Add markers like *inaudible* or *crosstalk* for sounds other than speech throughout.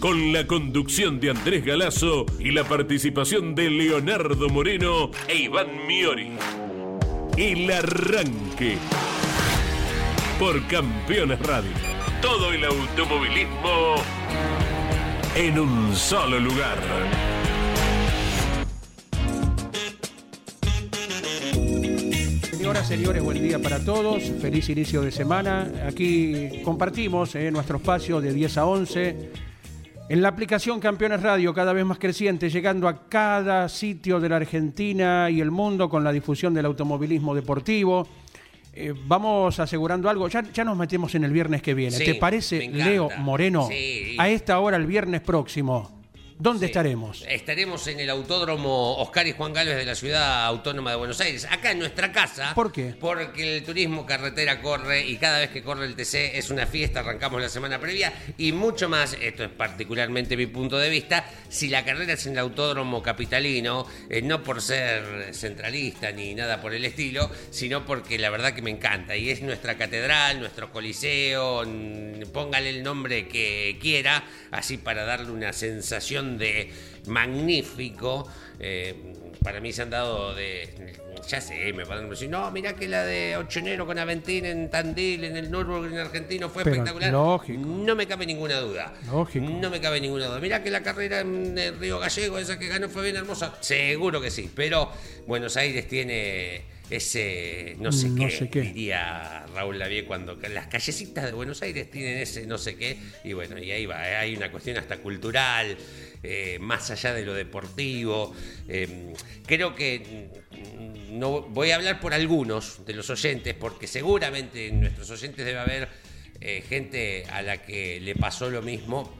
Con la conducción de Andrés Galazo y la participación de Leonardo Moreno e Iván Miori. El Arranque. Por Campeones Radio. Todo el automovilismo en un solo lugar. Señoras, señores, buen día para todos. Feliz inicio de semana. Aquí compartimos eh, nuestro espacio de 10 a 11 en la aplicación Campeones Radio, cada vez más creciente, llegando a cada sitio de la Argentina y el mundo con la difusión del automovilismo deportivo. Eh, vamos asegurando algo. Ya, ya nos metemos en el viernes que viene. Sí, ¿Te parece. Leo Moreno? Sí. A esta hora, el viernes próximo. ¿Dónde Sí. estaremos? Estaremos en el Autódromo Oscar y Juan Galvez de la Ciudad Autónoma de Buenos Aires, acá en nuestra casa. ¿Por qué? Porque el turismo carretera corre y cada vez que corre el TC es una fiesta, arrancamos la semana previa y mucho más, esto es particularmente mi punto de vista, si la carrera es en el Autódromo Capitalino, eh, no por ser centralista ni nada por el estilo, sino porque la verdad que me encanta y es nuestra catedral, nuestro coliseo, póngale el nombre que quiera, así para darle una sensación de magnífico. eh, para mí se han dado de. Ya sé, me van a decir, no, mirá que la de Ochonero con Aventín en Tandil, en el Nürburgring argentino fue Pero espectacular. lógico. No me cabe ninguna duda. Lógico. No me cabe ninguna duda. Mirá que la carrera en el Río Gallego, esa que ganó fue bien hermosa. Seguro que sí, pero Buenos Aires tiene ese no sé, No qué, sé qué. diría Raúl Lavie cuando las callecitas de Buenos Aires tienen ese no sé qué y bueno y ahí va eh, hay una cuestión hasta cultural eh, más allá de lo deportivo Eh, creo que mm, no voy a hablar por algunos de los oyentes porque seguramente en nuestros oyentes debe haber eh, gente a la que le pasó lo mismo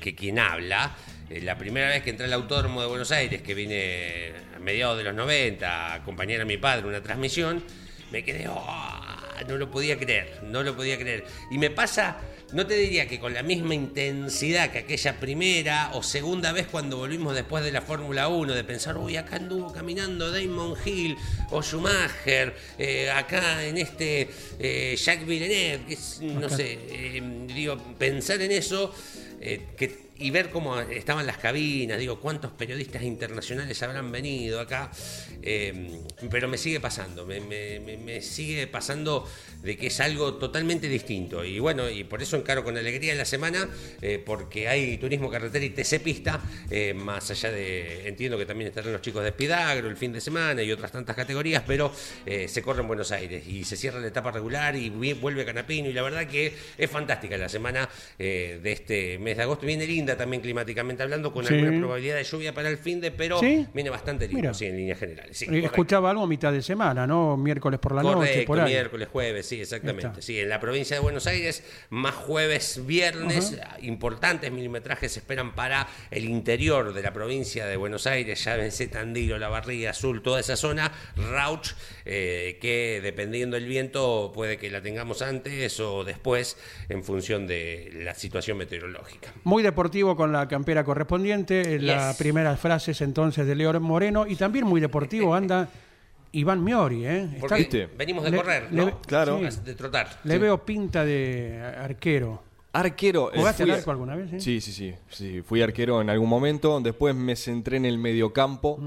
que quien habla. La primera vez que entré al Autódromo de Buenos Aires, que vine a mediados de los 90 a acompañar a mi padre una transmisión, me quedé, "Ah", no lo podía creer, no lo podía creer. Y me pasa, no te diría que con la misma intensidad que aquella primera o segunda vez cuando volvimos después de la Fórmula 1, de pensar, uy, acá anduvo caminando Damon Hill o Schumacher, eh, acá en este eh, Jacques Villeneuve, que es, no sé, eh, digo, pensar en eso eh, que- y ver cómo estaban las cabinas, digo, cuántos periodistas internacionales habrán venido acá, pero me sigue pasando, me- me- me sigue pasando de que es algo totalmente distinto. Y bueno, y por eso encaro con alegría la semana, eh, porque hay turismo carretera y TC pista, eh, más allá de, entiendo que también estarán los chicos de Spidagro el fin de semana y otras tantas categorías, pero eh, se corre en Buenos Aires y se cierra la etapa regular y vuelve Canapino y la verdad que es fantástica la semana de este mes de agosto. Viene linda también climáticamente hablando, con Sí. alguna probabilidad de lluvia para el fin de, pero ¿Sí? viene bastante lindo, Mira. sí, en líneas generales. Sí. Escuchaba algo a mitad de semana, ¿no? Miércoles por la noche, por ahí. miércoles, jueves, sí, exactamente. Sí, en la provincia de Buenos Aires, más jueves, viernes, importantes milimetrajes se esperan para el interior de la provincia de Buenos Aires, llávense Tandil, La Barriga, Azul, toda esa zona, Rauch, eh, que dependiendo del viento puede que la tengamos antes o después en función de la situación meteorológica. Muy deportivo con la campera correspondiente, eh, las primeras frases entonces de Leo Moreno y también muy deportivo *laughs* anda Iván Miori, ¿eh? Está- Porque ¿Viste? venimos de Le- correr, le- ¿no? Claro. sí. De trotar. Le veo pinta de arquero. Arquero. eh, ¿Jugaste fui al a- arco alguna vez? eh? Sí, sí, sí, sí. Fui arquero en algún momento. Después me centré en el mediocampo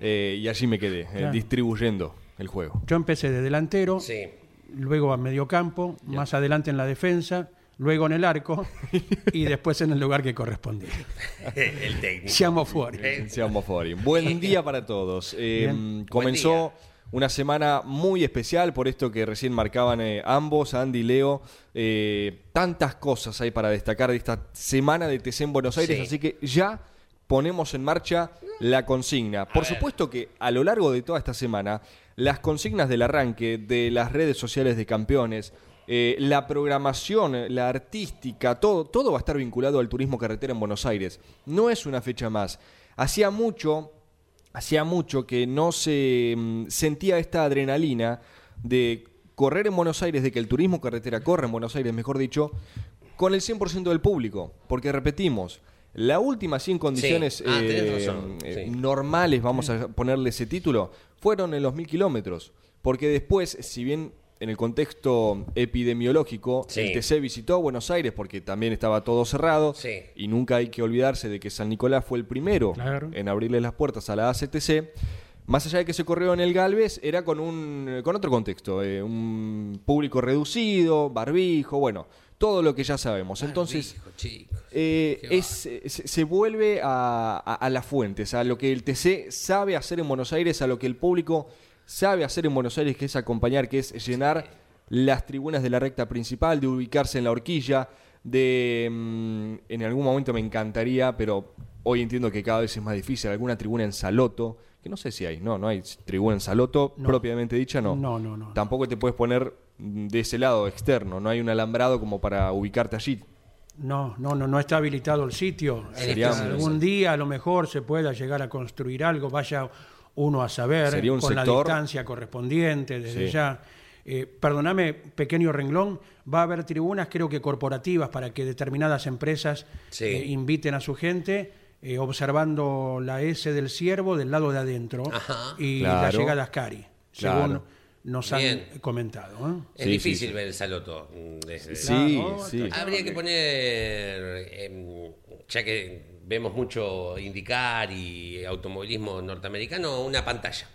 eh, y allí me quedé, eh, Mm. Distribuyendo el juego. Yo empecé de delantero, Sí. luego a mediocampo, más adelante en la defensa, luego en el arco *laughs* y después en el lugar que correspondía. *laughs* el técnico. Siamo fuori. Seamos fuori. Buen día para todos. Eh, Bien. comenzó Buen una semana muy especial por esto que recién marcaban eh, ambos, Andy y Leo. Eh, tantas cosas hay para destacar de esta semana de TC en Buenos Aires, Sí. así que ya ponemos en marcha la consigna. Por supuesto que a lo largo de toda esta semana, las consignas del arranque de las redes sociales de campeones, eh, la programación, la artística, todo, todo va a estar vinculado al turismo carretera en Buenos Aires. No es una fecha más. Hacía mucho, hacía mucho que no se mm, sentía esta adrenalina de correr en Buenos Aires, de que el turismo carretera corre en Buenos Aires, mejor dicho, con el 100% del público. Porque repetimos, la última sin condiciones Ah, eh, eh, sí. normales, vamos a ponerle ese título, fueron en los mil kilómetros. Porque después, si bien en el contexto epidemiológico, Sí. el TC visitó Buenos Aires porque también estaba todo cerrado. Sí. Y nunca hay que olvidarse de que San Nicolás fue el primero Claro. en abrirle las puertas a la ACTC. Más allá de que se corrió en el Galvez, era con un con otro contexto, eh, un público reducido, barbijo, bueno, todo lo que ya sabemos. Entonces, Barbijo, chicos. eh, es, se, se vuelve a, a- a las fuentes, a lo que el TC sabe hacer en Buenos Aires, a lo que el público sabe hacer en Buenos Aires, que es acompañar, que es llenar las tribunas de la recta principal, de ubicarse en la horquilla, de... mm, en algún momento me encantaría, pero hoy entiendo que cada vez es más difícil, alguna tribuna en Saloto, que no sé si hay, no, no hay tribuna en Saloto, No. propiamente dicha, no. No, no, no. Tampoco te puedes poner de ese lado externo, no hay un alambrado como para ubicarte allí. No, no, no, no está habilitado el sitio. Sería Este, algún día a lo mejor se pueda llegar a construir algo, vaya uno a saber Sería un con la distancia correspondiente desde Sí. ya. Eh, perdóname, pequeño renglón, va a haber tribunas creo que corporativas para que determinadas empresas Sí. eh, inviten a su gente eh, observando la S del ciervo del lado de adentro Ajá. y la Claro. llegada a Ascari, Claro. según nos han Bien. comentado. ¿eh? Es Sí, difícil sí, sí. ver el saloto. mm, desde- Sí, Claro, sí. Habría que poner, em, ya que vemos mucho indicar y automovilismo norteamericano, una pantalla.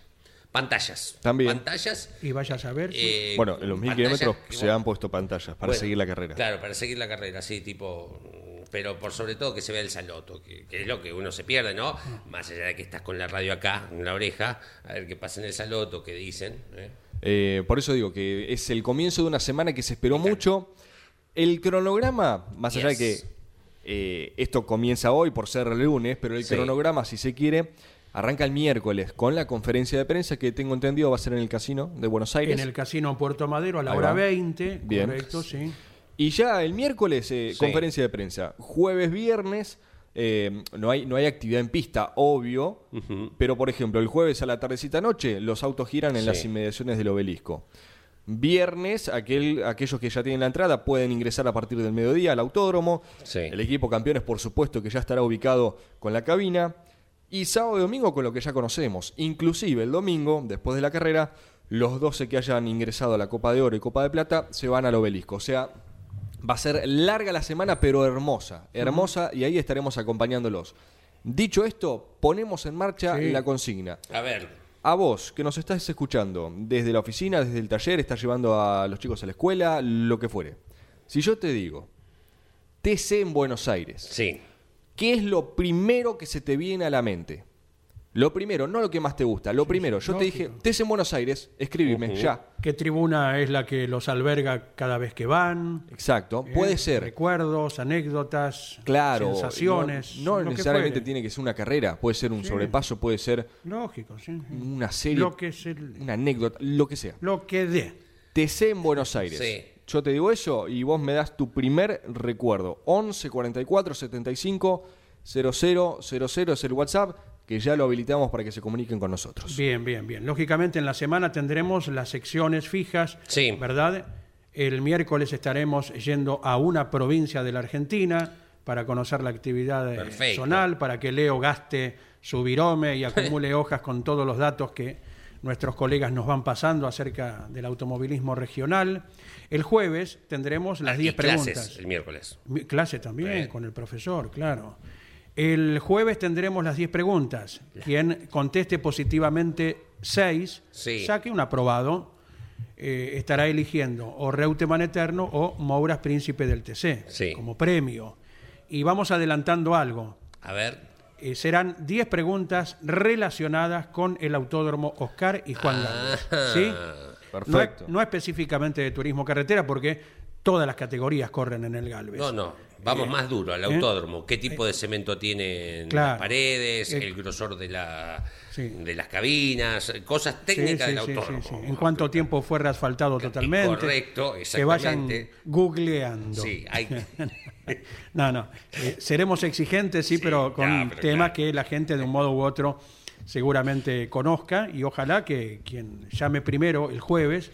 Pantallas. También. Pantallas. Y vaya a saber. eh, Bueno, en los mil kilómetros se han puesto pantallas para Bueno, seguir la carrera. Claro, para seguir la carrera, sí, tipo. mm, Pero por sobre todo que se vea el saloto, que, que es lo que uno se pierde, ¿no? Más allá de que estás con la radio acá, en la oreja, a ver qué pasa en el saloto, qué dicen. ¿eh? Eh, por eso digo que es el comienzo de una semana que se esperó mucho. El cronograma, más allá de que. Eh, esto comienza hoy por ser el lunes, pero el Sí. cronograma, si se quiere, arranca el miércoles con la conferencia de prensa que tengo entendido va a ser en el casino de Buenos Aires. En el casino Puerto Madero a la hora va. 20, Bien. correcto, sí. Y ya el miércoles, eh, Sí. conferencia de prensa. Jueves, viernes, eh, no, hay, no hay actividad en pista, obvio. Pero, por ejemplo, el jueves a la tardecita noche, los autos giran en Sí. las inmediaciones del obelisco. Viernes, aquel, aquellos que ya tienen la entrada pueden ingresar a partir del mediodía al autódromo. Sí. El equipo campeones, por supuesto, que ya estará ubicado con la cabina. Y sábado y domingo con lo que ya conocemos. Inclusive el domingo, después de la carrera, los 12 que hayan ingresado a la Copa de Oro y Copa de Plata se van al obelisco. O sea, va a ser larga la semana, pero hermosa. Hermosa y ahí estaremos acompañándolos. Dicho esto, ponemos en marcha Sí. la consigna. A ver, A vos, que nos estás escuchando, desde la oficina, desde el taller, estás llevando a los chicos a la escuela, lo que fuere. Si yo te digo, TC en Buenos Aires, sí. ¿qué es lo primero que se te viene a la mente? Lo primero, no lo que más te gusta, lo primero. Yo te dije. TC en Buenos Aires, escríbeme, ya. ¿Qué tribuna es la que los alberga cada vez que van? Exacto, ¿Eh? puede ser. Recuerdos, anécdotas, Claro, sensaciones. no, no lo que necesariamente tiene que ser una carrera, puede ser un sobrepaso, puede ser Lógico, sí. una serie, Lo que, es el- una anécdota, lo que sea. lo que dé. TC en Buenos Aires. Sí. Yo te digo eso y vos me das tu primer recuerdo. 11 44 75 00 00 es el WhatsApp que ya lo habilitamos para que se comuniquen con nosotros. Bien, bien, bien. Lógicamente en la semana tendremos las secciones fijas, Sí. ¿verdad? El miércoles estaremos yendo a una provincia de la Argentina para conocer la actividad eh, Perfecto. zonal, para que Leo gaste su virome y *laughs* acumule hojas con todos los datos que nuestros colegas nos van pasando acerca del automovilismo regional. El jueves tendremos las Y 10 clases preguntas. el miércoles. Mi- Clase también, Sí. con el profesor, claro. El jueves tendremos las 10 preguntas. Quien conteste positivamente 6, Sí. saque un aprobado, eh, estará eligiendo o Reutemann Eterno o Mouras Príncipe del TC Sí. como premio. Y vamos adelantando algo. A ver. Eh, serán 10 preguntas relacionadas con el autódromo Oscar y Juan Galvez. ¿Sí? No, Perfecto. no específicamente de turismo carretera, porque todas las categorías corren en el Galvez. No, no. Vamos más duro al autódromo. ¿Qué tipo de cemento tiene en Claro. las paredes? Eh, el grosor de, la, Sí. de las cabinas, cosas técnicas sí, del autódromo. ¿En cuánto tiempo fue reasfaltado totalmente? Correcto, Que vayan exactamente. googleando. Sí, hay *laughs* No, no. eh, seremos exigentes, sí, pero con pero temas claro. que la gente de un modo u otro seguramente conozca y ojalá que quien llame primero el jueves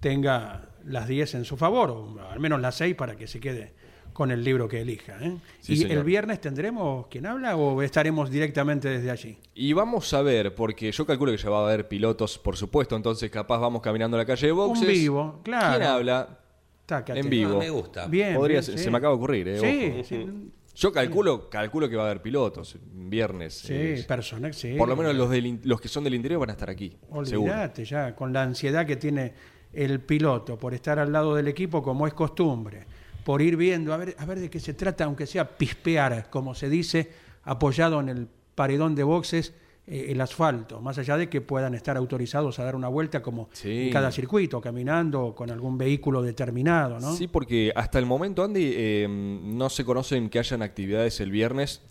tenga las 10 en su favor, o al menos las 6 para que se quede con el libro que elija. ¿eh? Sí, ¿Y señor. el viernes tendremos quien habla o estaremos directamente desde allí? Y vamos a ver, porque yo calculo que ya va a haber pilotos, por supuesto, entonces capaz vamos caminando a la calle de boxes. Un vivo, claro. ¿Quién habla? Tácate. En vivo. Ah, me gusta. Bien. Podría bien, ser- sí. se me acaba de ocurrir, ¿eh? Sí, Ojo. sí, Yo calculo, calculo que va a haber pilotos viernes. sí, eh, personas, sí. por lo menos los, del los que son del interior van a estar aquí. Olvídate ya, con la ansiedad que tiene el piloto por estar al lado del equipo como es costumbre, por ir viendo, a ver, a ver de qué se trata, aunque sea pispear, como se dice, apoyado en el paredón de boxes, eh, el asfalto, más allá de que puedan estar autorizados a dar una vuelta como Sí. en cada circuito, caminando con algún vehículo determinado, ¿no? Sí, porque hasta el momento, Andy, eh, no se conocen que hayan actividades el viernes,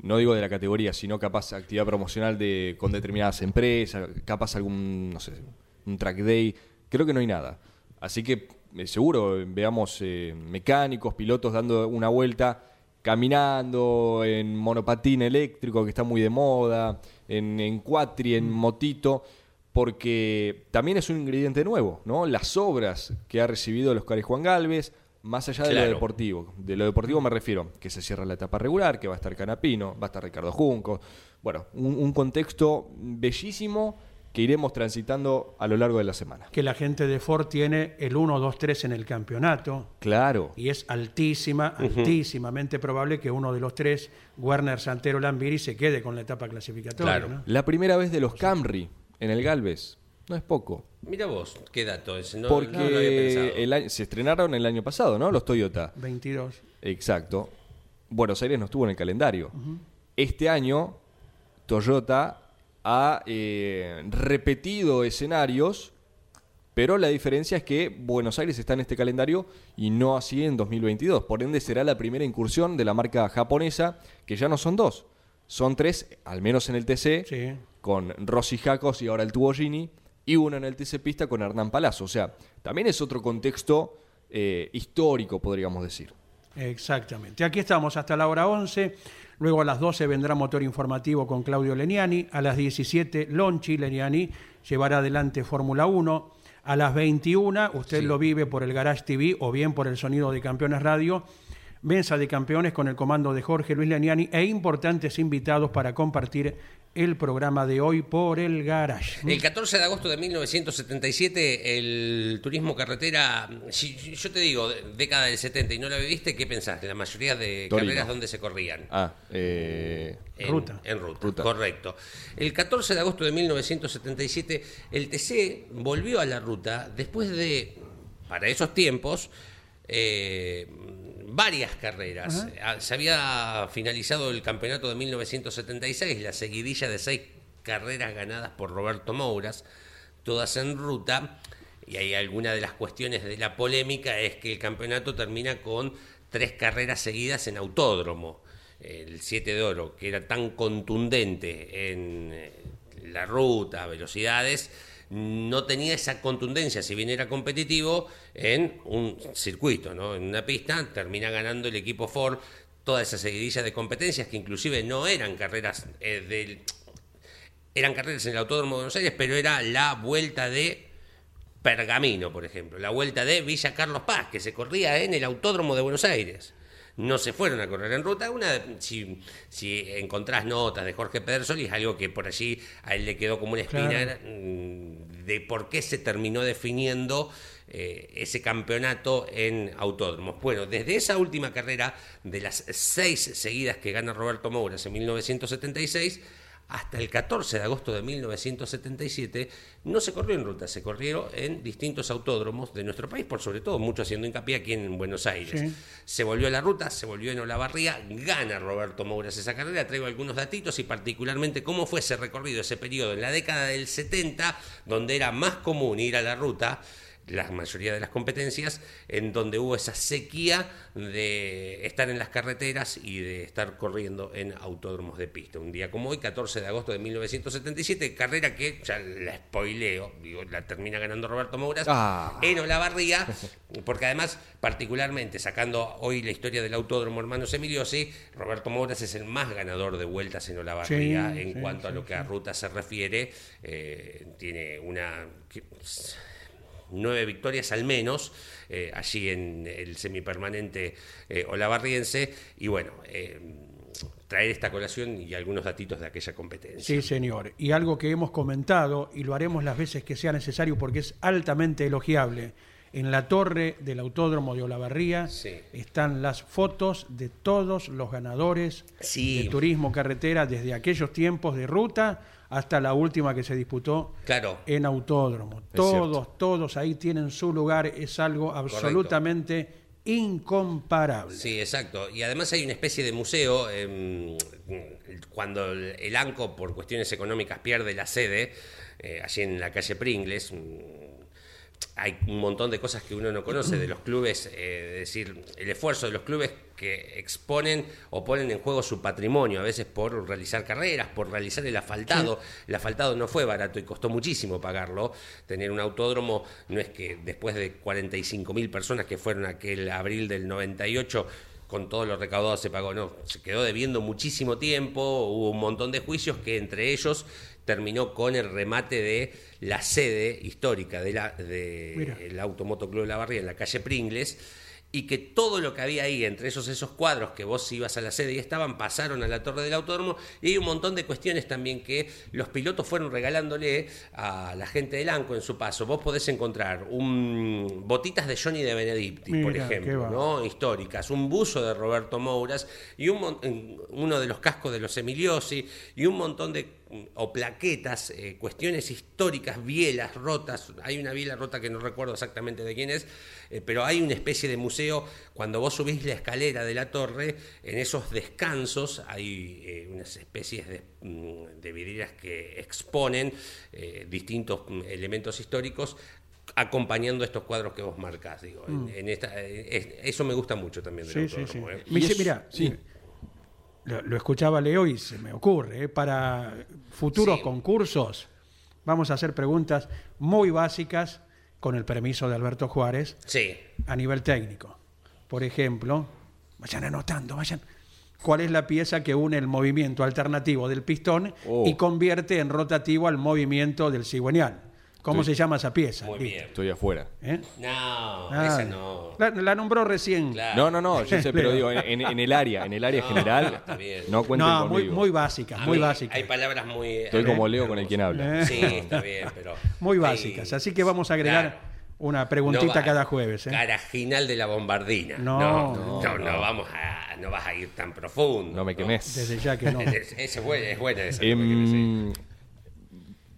no digo de la categoría, sino capaz actividad promocional de, con determinadas empresas, capaz algún, no sé, un track day, creo que no hay nada. Así que seguro eh, veamos eh, mecánicos, pilotos dando una vuelta, caminando en monopatín eléctrico, que está muy de moda, en, en cuatri, en motito, porque también es un ingrediente nuevo, ¿no? Las obras que ha recibido el Oscar y Juan Galvez, más allá de lo deportivo. De lo deportivo me refiero que se cierra la etapa regular, que va a estar Canapino, va a estar Ricardo Junco. Bueno, un, un contexto bellísimo que iremos transitando a lo largo de la semana. Que la gente de Ford tiene el 1, 2, 3 en el campeonato. Claro. y es altísima, altísimamente probable que uno de los tres, Werner Santero Lambiri, se quede con la etapa clasificatoria. Claro. ¿no? La primera vez de los Camry en el Galvez. No es poco. Mira vos, qué dato ese. No, porque no lo había pensado. el año- se estrenaron el año pasado, ¿no? Los Toyota. 22. Exacto. Buenos Aires no estuvo en el calendario. Este año, Toyota ha eh, repetido escenarios, pero la diferencia es que Buenos Aires está en este calendario y no así en 2022. Por ende, será la primera incursión de la marca japonesa, que ya no son dos, son tres, al menos en el TC, Sí. con Rossi Jacos y ahora el Tubo Gini, y uno en el TC Pista con Hernán Palazzo. O sea, también es otro contexto eh, histórico, podríamos decir. Exactamente. Aquí estamos hasta la hora 11. Luego a las 12 vendrá motor informativo con Claudio Leniani. A las 17, Lonchi Leniani llevará adelante Fórmula 1. A las 21, usted Sí. lo vive por el Garage TV o bien por el Sonido de Campeones Radio. Mesa de campeones con el comando de Jorge Luis Leniani e importantes invitados para compartir el programa de hoy por el Garage. El 14 de agosto de 1977, el turismo carretera, si yo te digo, década del 70 y no la viviste, ¿qué pensás? La mayoría de Torino. carreras donde se corrían. Ah, eh, En Ruta. En ruta, Ruta. correcto. El 14 de agosto de 1977, el TC volvió a la ruta después de, para esos tiempos, eh, varias carreras. Ah, Se había finalizado el campeonato de 1976, la seguidilla de seis carreras ganadas por Roberto Mouras, todas en ruta. Y hay alguna de las cuestiones de la polémica es que el campeonato termina con tres carreras seguidas en autódromo. El 7 de oro, que era tan contundente en eh, la ruta, velocidades, no tenía esa contundencia, si bien era competitivo, en un circuito, ¿no? en una pista, termina ganando el equipo Ford toda esa seguidilla de competencias que inclusive no eran carreras eh, del eran carreras en el Autódromo de Buenos Aires, pero era la vuelta de Pergamino, por ejemplo, la vuelta de Villa Carlos Paz, que se corría en el Autódromo de Buenos Aires. No se fueron a correr en ruta. Una, si, si encontrás notas de Jorge Pedersoli, es algo que por allí a él le quedó como una espina Claro. mm, de por qué se terminó definiendo eh, ese campeonato en autódromos. Bueno, desde esa última carrera, de las seis seguidas que gana Roberto Mouras en 1976, hasta el 14 de agosto de 1977 no se corrió en ruta, se corrió en distintos autódromos de nuestro país, por sobre todo mucho haciendo hincapié aquí en Buenos Aires. Sí. Se volvió a la ruta, se volvió en Olavarría, gana Roberto Mouras esa carrera, traigo algunos datitos y particularmente cómo fue ese recorrido, ese periodo en la década del 70, donde era más común ir a la ruta la mayoría de las competencias, en donde hubo esa sequía de estar en las carreteras y de estar corriendo en autódromos de pista. Un día como hoy, 14 de agosto de 1977, carrera que ya la spoileo, digo, la termina ganando Roberto Mouras Ah. en Olavarría, porque además, particularmente sacando hoy la historia del autódromo Hermanos Emiliosi, Roberto Mouras es el más ganador de vueltas en Olavarría Sí, en sí, cuanto a lo que a ruta se refiere. eh, tiene una nueve victorias al menos eh, allí en el semipermanente eh, olavarriense y bueno eh, traer esta colación y algunos datitos de aquella competencia Sí, señor. Y algo que hemos comentado, y lo haremos las veces que sea necesario porque es altamente elogiable, en la torre del Autódromo de Olavarría Sí. están las fotos de todos los ganadores Sí. de turismo carretera desde aquellos tiempos de ruta hasta la última que se disputó claro en autódromo. Todos, todos ahí tienen su lugar, es algo absolutamente incomparable. Sí, exacto. Y además hay una especie de museo, eh, cuando el, ANCO por cuestiones económicas pierde la sede, eh, allí en la calle Pringles, hay un montón de cosas que uno no conoce de los clubes, eh, es decir, el esfuerzo de los clubes que exponen o ponen en juego su patrimonio, a veces por realizar carreras, por realizar el asfaltado. El asfaltado no fue barato y costó muchísimo pagarlo. Tener un autódromo no es que después de 45 mil personas que fueron aquel abril del 98 con todo lo recaudado se pagó, no, se quedó debiendo muchísimo tiempo, hubo un montón de juicios que entre ellos terminó con el remate de la sede histórica del de el Automoto Club de la Barría en la calle Pringles y que todo lo que había ahí, entre esos esos cuadros que vos ibas a la sede y estaban, pasaron a la torre del autódromo, y hay un montón de cuestiones también que los pilotos fueron regalándole a la gente del ANCO en su paso. Vos podés encontrar un botitas de Johnny de Benedicti, por Mira, ejemplo. ¿no? históricas, un buzo de Roberto Mouras y un uno de los cascos de los Emiliosi y un montón de o plaquetas, eh, cuestiones históricas, bielas rotas. Hay una biela rota que no recuerdo exactamente de quién es, eh, pero hay una especie de museo. Cuando vos subís la escalera de la torre, en esos descansos hay eh, unas especies de, mm, de vidrieras que exponen eh, distintos mm, elementos históricos acompañando estos cuadros que vos marcás, digo, en- en esta, es- eso me gusta mucho también del Mm. Sí, sí, sí. autódromo, ¿eh? Me Y dice, es- mira, sí. Lo, lo escuchaba Leo y se me ocurre, eh, para futuros Sí. concursos vamos a hacer preguntas muy básicas con el permiso de Alberto Juárez Sí, a nivel técnico. Por ejemplo, vayan anotando, vayan. ¿Cuál es la pieza que une el movimiento alternativo del pistón Oh. y convierte en rotativo al movimiento del cigüeñal? ¿Cómo se llama esa pieza? muy bien. Estoy afuera. ¿Eh? No, Ah, esa no. La, la nombró recién. Claro. No, no, no, yo sé, pero digo, en, el área, en el área No, general, está bien. no cuenten No, muy, conmigo. muy básicas, A muy mí básicas. Hay palabras muy. Estoy como Leo con el quien habla. Eh. Sí, está bien, pero. Muy básicas. Así que vamos a agregar Claro. una preguntita va- cada jueves. ¿eh? Carajinal de la bombardina. No, no, no, no, no vamos a, no vas a ir tan profundo. No me quemes. Desde ya que no. *laughs* Es, es buena, es buena esa. no me quemes, sí. Em,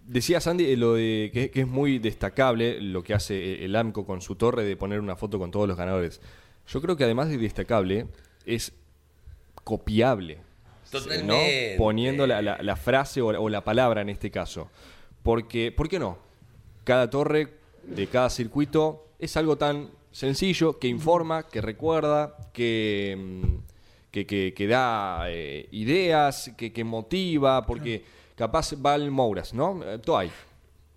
decía Sandy eh, lo de que, que es muy destacable lo que hace eh, el AMCO con su torre de poner una foto con todos los ganadores. Yo creo que además de destacable, es copiable. Totalmente. ¿no? Poniendo la, la- la frase o la, o la palabra en este caso. Porque, ¿Por qué no? Cada torre de cada circuito es algo tan sencillo que informa, que recuerda, que, mm, que, que- que da eh, ideas, que, que motiva, porque capaz va al Mouras, ¿no? Eh, Toay,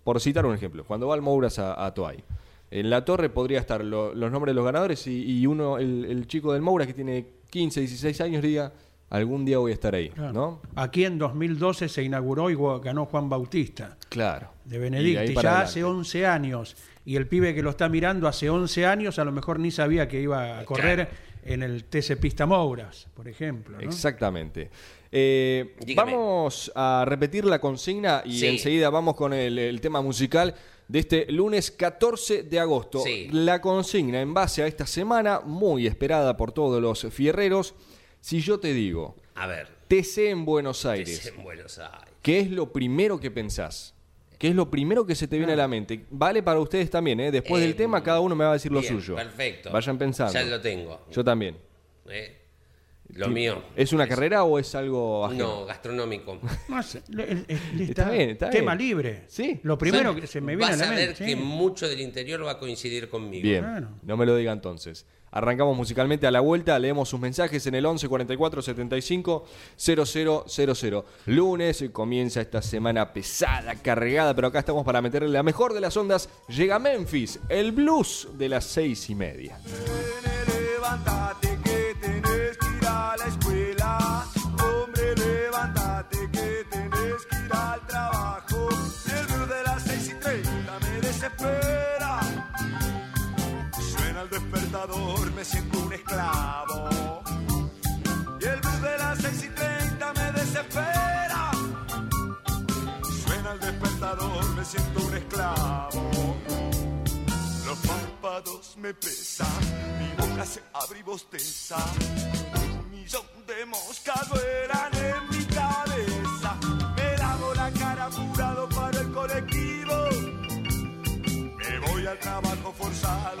por citar un ejemplo, cuando va al Mouras a, a Toay. En la torre podría estar lo- los nombres de los ganadores y, y uno, el, el chico del Mouras que tiene 15, 16 años, diga, algún día voy a estar ahí, Claro. ¿no? Aquí en 2012 se inauguró y ganó Juan Bautista Claro. de Benedicti, ya hace adelante. 11 años. Y el pibe que lo está mirando hace 11 años a lo mejor ni sabía que iba a correr en el TC Pista Mouras, por ejemplo. ¿no? Exactamente. Eh, vamos a repetir la consigna y Sí. enseguida vamos con el, el tema musical de este lunes 14 de agosto. Sí. La consigna en base a esta semana, muy esperada por todos los fierreros. Si yo te digo, A ver. TC en Buenos ¿qué Aires, es en Buenos Aires? ¿qué es lo primero que pensás? ¿Qué es lo primero que se te viene a la mente? Vale para ustedes también, ¿eh? Después del Eh, tema, cada uno me va a decir lo suyo. Perfecto. Vayan pensando. Ya lo tengo. Yo también. Eh, Lo mío. ¿Es una carrera o es algo ajeno? No, gastronómico. *laughs* Más, le- el- el- Está bien, está tema bien. libre. Sí. Lo primero que se me viene a Vas la a ver mente. que sí. mucho del interior va a coincidir conmigo. Bien, Claro. no me lo diga entonces. Arrancamos musicalmente a la vuelta, leemos sus mensajes en el 11 44 75 0000. Lunes comienza esta semana pesada, cargada, pero acá estamos para meterle la mejor de las ondas. Llega Memphis, el blues de las seis y media. Levántate siento un esclavo. Los párpados me pesan, mi boca se abre y bosteza. Un millón de moscas vuelan en mi cabeza. Me lavo la cara apurado para el colectivo. Me voy al trabajo forzado,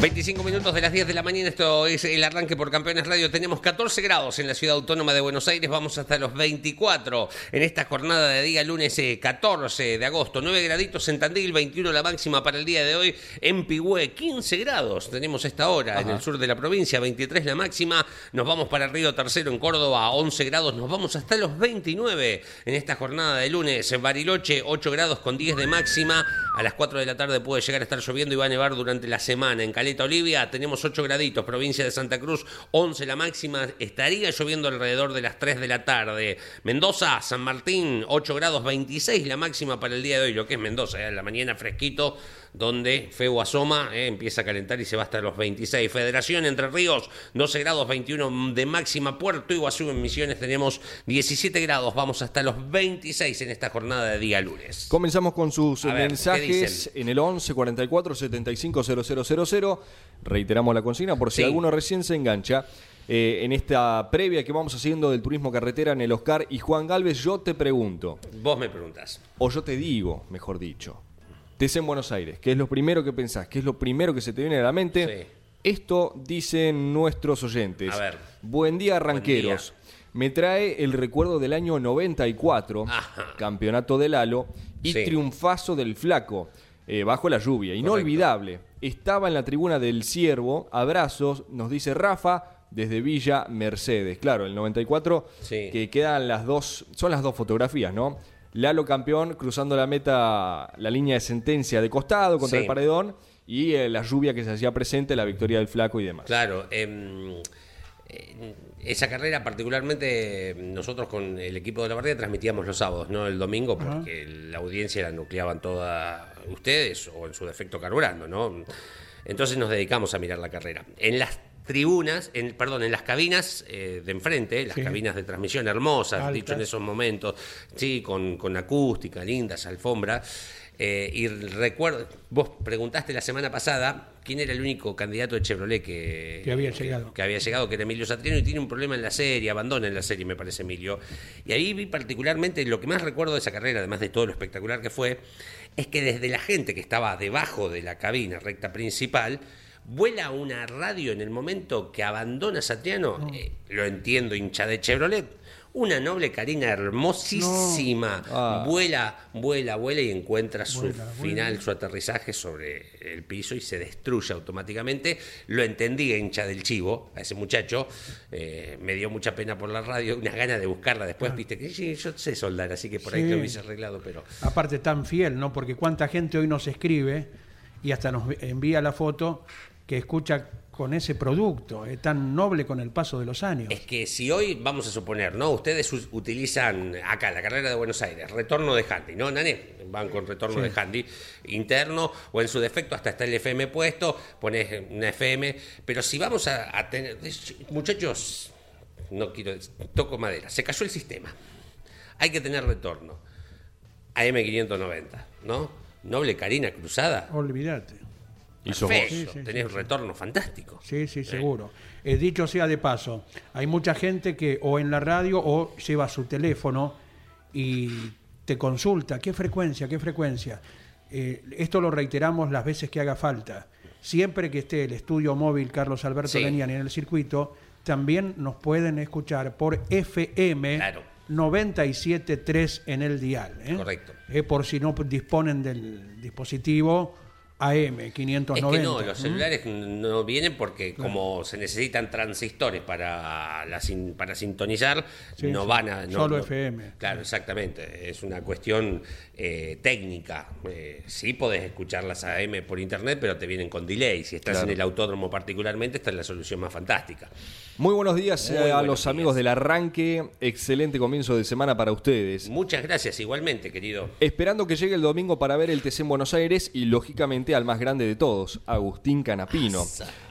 25 minutos de las 10 de la mañana, esto es el arranque por Campeones Radio. Tenemos 14 grados en la ciudad autónoma de Buenos Aires, vamos hasta los 24 en esta jornada de día lunes eh, 14 de agosto. 9 graditos en Tandil, 21 la máxima para el día de hoy en Pigüé, 15 grados tenemos esta hora en el sur de la provincia, 23 la máxima. Nos vamos para Río Tercero en Córdoba, 11 grados, nos vamos hasta los 29 en esta jornada de lunes. En Bariloche, 8 grados con 10 de máxima. A las 4 de la tarde puede llegar a estar lloviendo y va a nevar durante la semana. En Caleta Olivia tenemos 8 graditos, provincia de Santa Cruz 11 la máxima, estaría lloviendo alrededor de las 3 de la tarde. Mendoza, San Martín 8 grados 26 la máxima para el día de hoy, lo que es Mendoza, ¿eh? la mañana fresquito donde Feo asoma, eh, empieza a calentar y se va hasta los 26. Federación Entre Ríos, 12 grados 21 de máxima. Puerto Iguazú en Misiones tenemos 17 grados, vamos hasta los 26 en esta jornada de día lunes. Comenzamos con sus A ver, ¿qué mensajes en el 11 44 75 0000. Reiteramos la consigna por si Sí. alguno recién se engancha. Eh, en esta previa que vamos haciendo del turismo carretera en el Oscar y Juan Galvez, yo te pregunto, Vos me preguntás. o yo te digo, mejor dicho, te en Buenos Aires, ¿qué es lo primero que pensás? ¿Qué es lo primero que se te viene a la mente? Sí. Esto dicen nuestros oyentes. A ver. Buen día, ranqueros. Me trae el recuerdo del año 94, Ajá. campeonato del Halo y Sí. triunfazo del Flaco, eh, bajo la lluvia. Inolvidable. Estaba en la tribuna del Ciervo, abrazos, nos dice Rafa, desde Villa Mercedes. Claro, el 94, Sí. que quedan las dos, son las dos fotografías, ¿no? Lalo campeón cruzando la meta, la línea de sentencia de costado contra Sí. el paredón y eh, la lluvia que se hacía presente, la victoria del Flaco y demás. Claro, em, eh, esa carrera particularmente nosotros con el equipo de la partida transmitíamos los sábados, no el domingo, porque la audiencia la nucleaban toda ustedes o en su defecto carburando, ¿no? Entonces nos dedicamos a mirar la carrera. En las tribunas, en, perdón, en las cabinas eh, de enfrente, las Sí. cabinas de transmisión hermosas, Altas. dicho en esos momentos, sí, con, con acústica, lindas, alfombra. eh, y recuerdo, vos preguntaste la semana pasada quién era el único candidato de Chevrolet que, Que había llegado. que había llegado, que era Emilio Satriano, y tiene un problema en la serie, abandona en la serie, me parece, Emilio. Y ahí vi particularmente, lo que más recuerdo de esa carrera, además de todo lo espectacular que fue, es que desde la gente que estaba debajo de la cabina recta principal, vuela una radio en el momento que abandona Satriano, eh, lo entiendo, hincha de Chevrolet, una noble Karina hermosísima, Ah. vuela, vuela, vuela y encuentra su Vuela, vuela. final, su aterrizaje sobre el piso y se destruye automáticamente. Lo entendí, hincha del chivo, a ese muchacho. eh, me dio mucha pena por la radio, una gana de buscarla después, viste, que sí, yo sé soldar, así que por ahí lo hubiese arreglado, pero. Aparte tan fiel, ¿no? Porque cuánta gente hoy nos escribe y hasta nos envía la foto que escucha con ese producto, es tan noble con el paso de los años. Es que si hoy, vamos a suponer, ¿no? Ustedes us- utilizan acá la carrera de Buenos Aires, retorno de handy, ¿no, Nané? Van con retorno de handy interno o en su defecto hasta está el FM puesto, pones una FM, pero si vamos a, a tener... Muchachos, no quiero... Toco madera, se cayó el sistema. Hay que tener retorno. AM590, ¿no? Noble Karina Cruzada. Olvídate. Y. Perfecto, Sí, sí, tenés un retorno fantástico. Sí, sí, seguro. Eh, dicho sea de paso, hay mucha gente que o en la radio o lleva su teléfono y te consulta qué frecuencia, qué frecuencia. Eh, esto lo reiteramos las veces que haga falta. Siempre que esté el estudio móvil Carlos Alberto Sí. En el circuito, también nos pueden escuchar por FM Claro. 97.3 en el dial. ¿eh? Correcto. Eh, por si no disponen del dispositivo AM 590. Es que no, los ¿Mm? celulares no vienen porque como se necesitan transistores para la sin- para sintonizar, Sí, no sí. van a... no- Solo no- FM. Claro, exactamente. Es una cuestión eh, técnica. Eh, sí podés escuchar las AM por internet, pero te vienen con delay. Si estás Claro. en el autódromo particularmente, esta es la solución más fantástica. Muy buenos días Muy eh, a buenos los días. amigos del arranque. Excelente comienzo de semana para ustedes. Muchas gracias igualmente, querido. Esperando que llegue el domingo para ver el TC en Buenos Aires y lógicamente al más grande de todos, Agustín Canapino.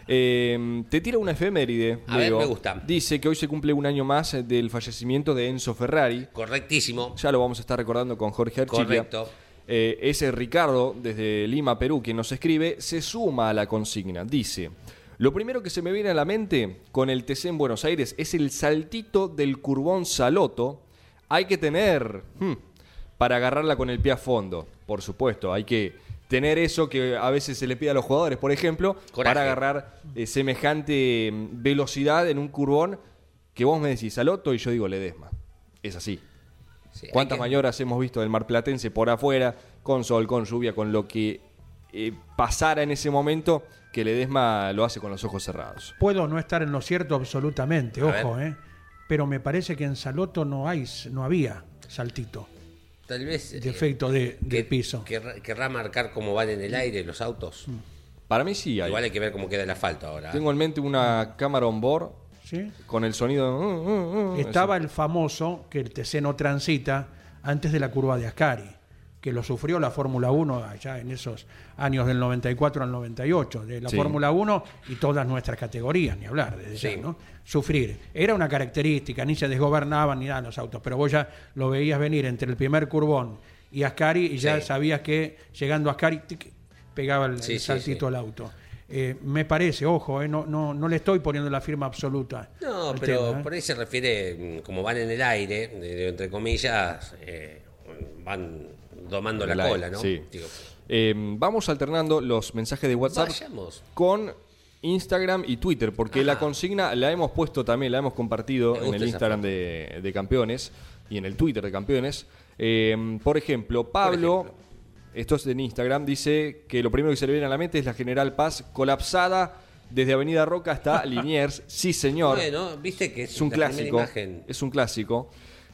Eh, te tira una efeméride. A ver, me gusta. Dice que hoy se cumple un año más eh, del fallecimiento de Enzo Ferrari. Correctísimo. Ya lo vamos a estar recordando con Jorge Archilla. Correcto. Eh, ese Ricardo, desde Lima, Perú, quien nos escribe, se suma a la consigna. Dice, lo primero que se me viene a la mente con el TC en Buenos Aires es el saltito del curbón Saloto. Hay que tener hmm, para agarrarla con el pie a fondo, por supuesto. Hay que tener eso que a veces se le pide a los jugadores, por ejemplo, Coraje. para agarrar eh, semejante mm, velocidad en un curbón que vos me decís Saloto y yo digo Ledesma. Es así. Sí, ¿Cuántas que- maniobras hemos visto del Mar Platense por afuera, con sol, con lluvia, con lo que eh, pasara en ese momento, que Ledesma lo hace con los ojos cerrados? Puedo no estar en lo cierto absolutamente, A ojo, ver. ¿eh? Pero me parece que en Saloto no hay, no había saltito Tal vez... de eh, efecto de, que- piso. querrá, querrá marcar cómo van en el aire los autos. Para mí sí hay. Igual hay que ver cómo queda el asfalto ahora. Tengo en mente una cámara on board ¿sí? con el sonido... uh, uh, uh, Estaba eso. el famoso que el TC no transita antes de la curva de Ascari, que lo sufrió la Fórmula 1 allá en esos años del 94 al 98, de la Sí. Fórmula 1 y todas nuestras categorías, ni hablar ya, Sí. ¿no? Sufrir. Era una característica, ni se desgobernaban ni nada los autos, pero vos ya lo veías venir entre el primer curbón y Ascari y ya Sí. sabías que llegando a Ascari tic, pegaba el, saltito al auto. Eh, me parece, ojo, eh, no, no, no le estoy poniendo la firma absoluta. No, pero tema, ¿eh? por ahí se refiere, mm, como van en el aire, de- de- entre comillas, van domando la cola, ¿no? sí. Digo, Eh, vamos alternando los mensajes de WhatsApp vayamos. con Instagram y Twitter, porque la consigna la hemos puesto también, la hemos compartido en el Instagram de, de Campeones y en el Twitter de Campeones. Eh, por ejemplo, Pablo, ejemplo. esto es en Instagram, dice que lo primero que se le viene a la mente es la General Paz colapsada desde Avenida Roca hasta *laughs* Liniers. Sí, señor. Bueno, viste que es, Es un clásico. Es un clásico.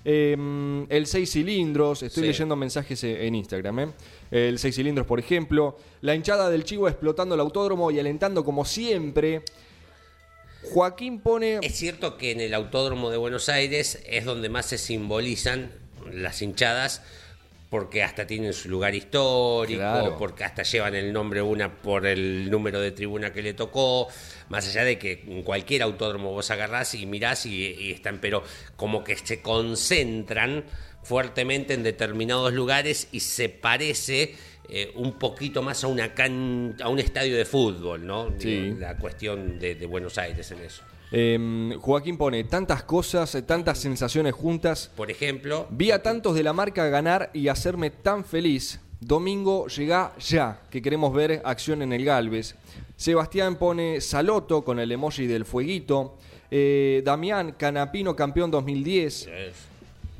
Eh, el 6 cilindros, estoy Sí. leyendo mensajes en Instagram. eh. El 6 cilindros, por ejemplo. La hinchada del Chivo explotando el autódromo y alentando como siempre. Joaquín pone. Es cierto que en el Autódromo de Buenos Aires es donde más se simbolizan las hinchadas porque hasta tienen su lugar histórico, Claro. porque hasta llevan el nombre una por el número de tribuna que le tocó, más allá de que en cualquier autódromo vos agarrás y mirás y, y están, pero como que se concentran fuertemente en determinados lugares y se parece eh, un poquito más a una can- a un estadio de fútbol, ¿no? Sí. la cuestión de, de Buenos Aires en eso. Eh, Joaquín pone tantas cosas, eh, tantas sensaciones juntas. Por ejemplo, Vi a tantos de la marca ganar y hacerme tan feliz. Domingo llega ya, que queremos ver acción en el Galvez. Sebastián pone Saloto con el emoji del fueguito. Eh, Damián Canapino, campeón 2010.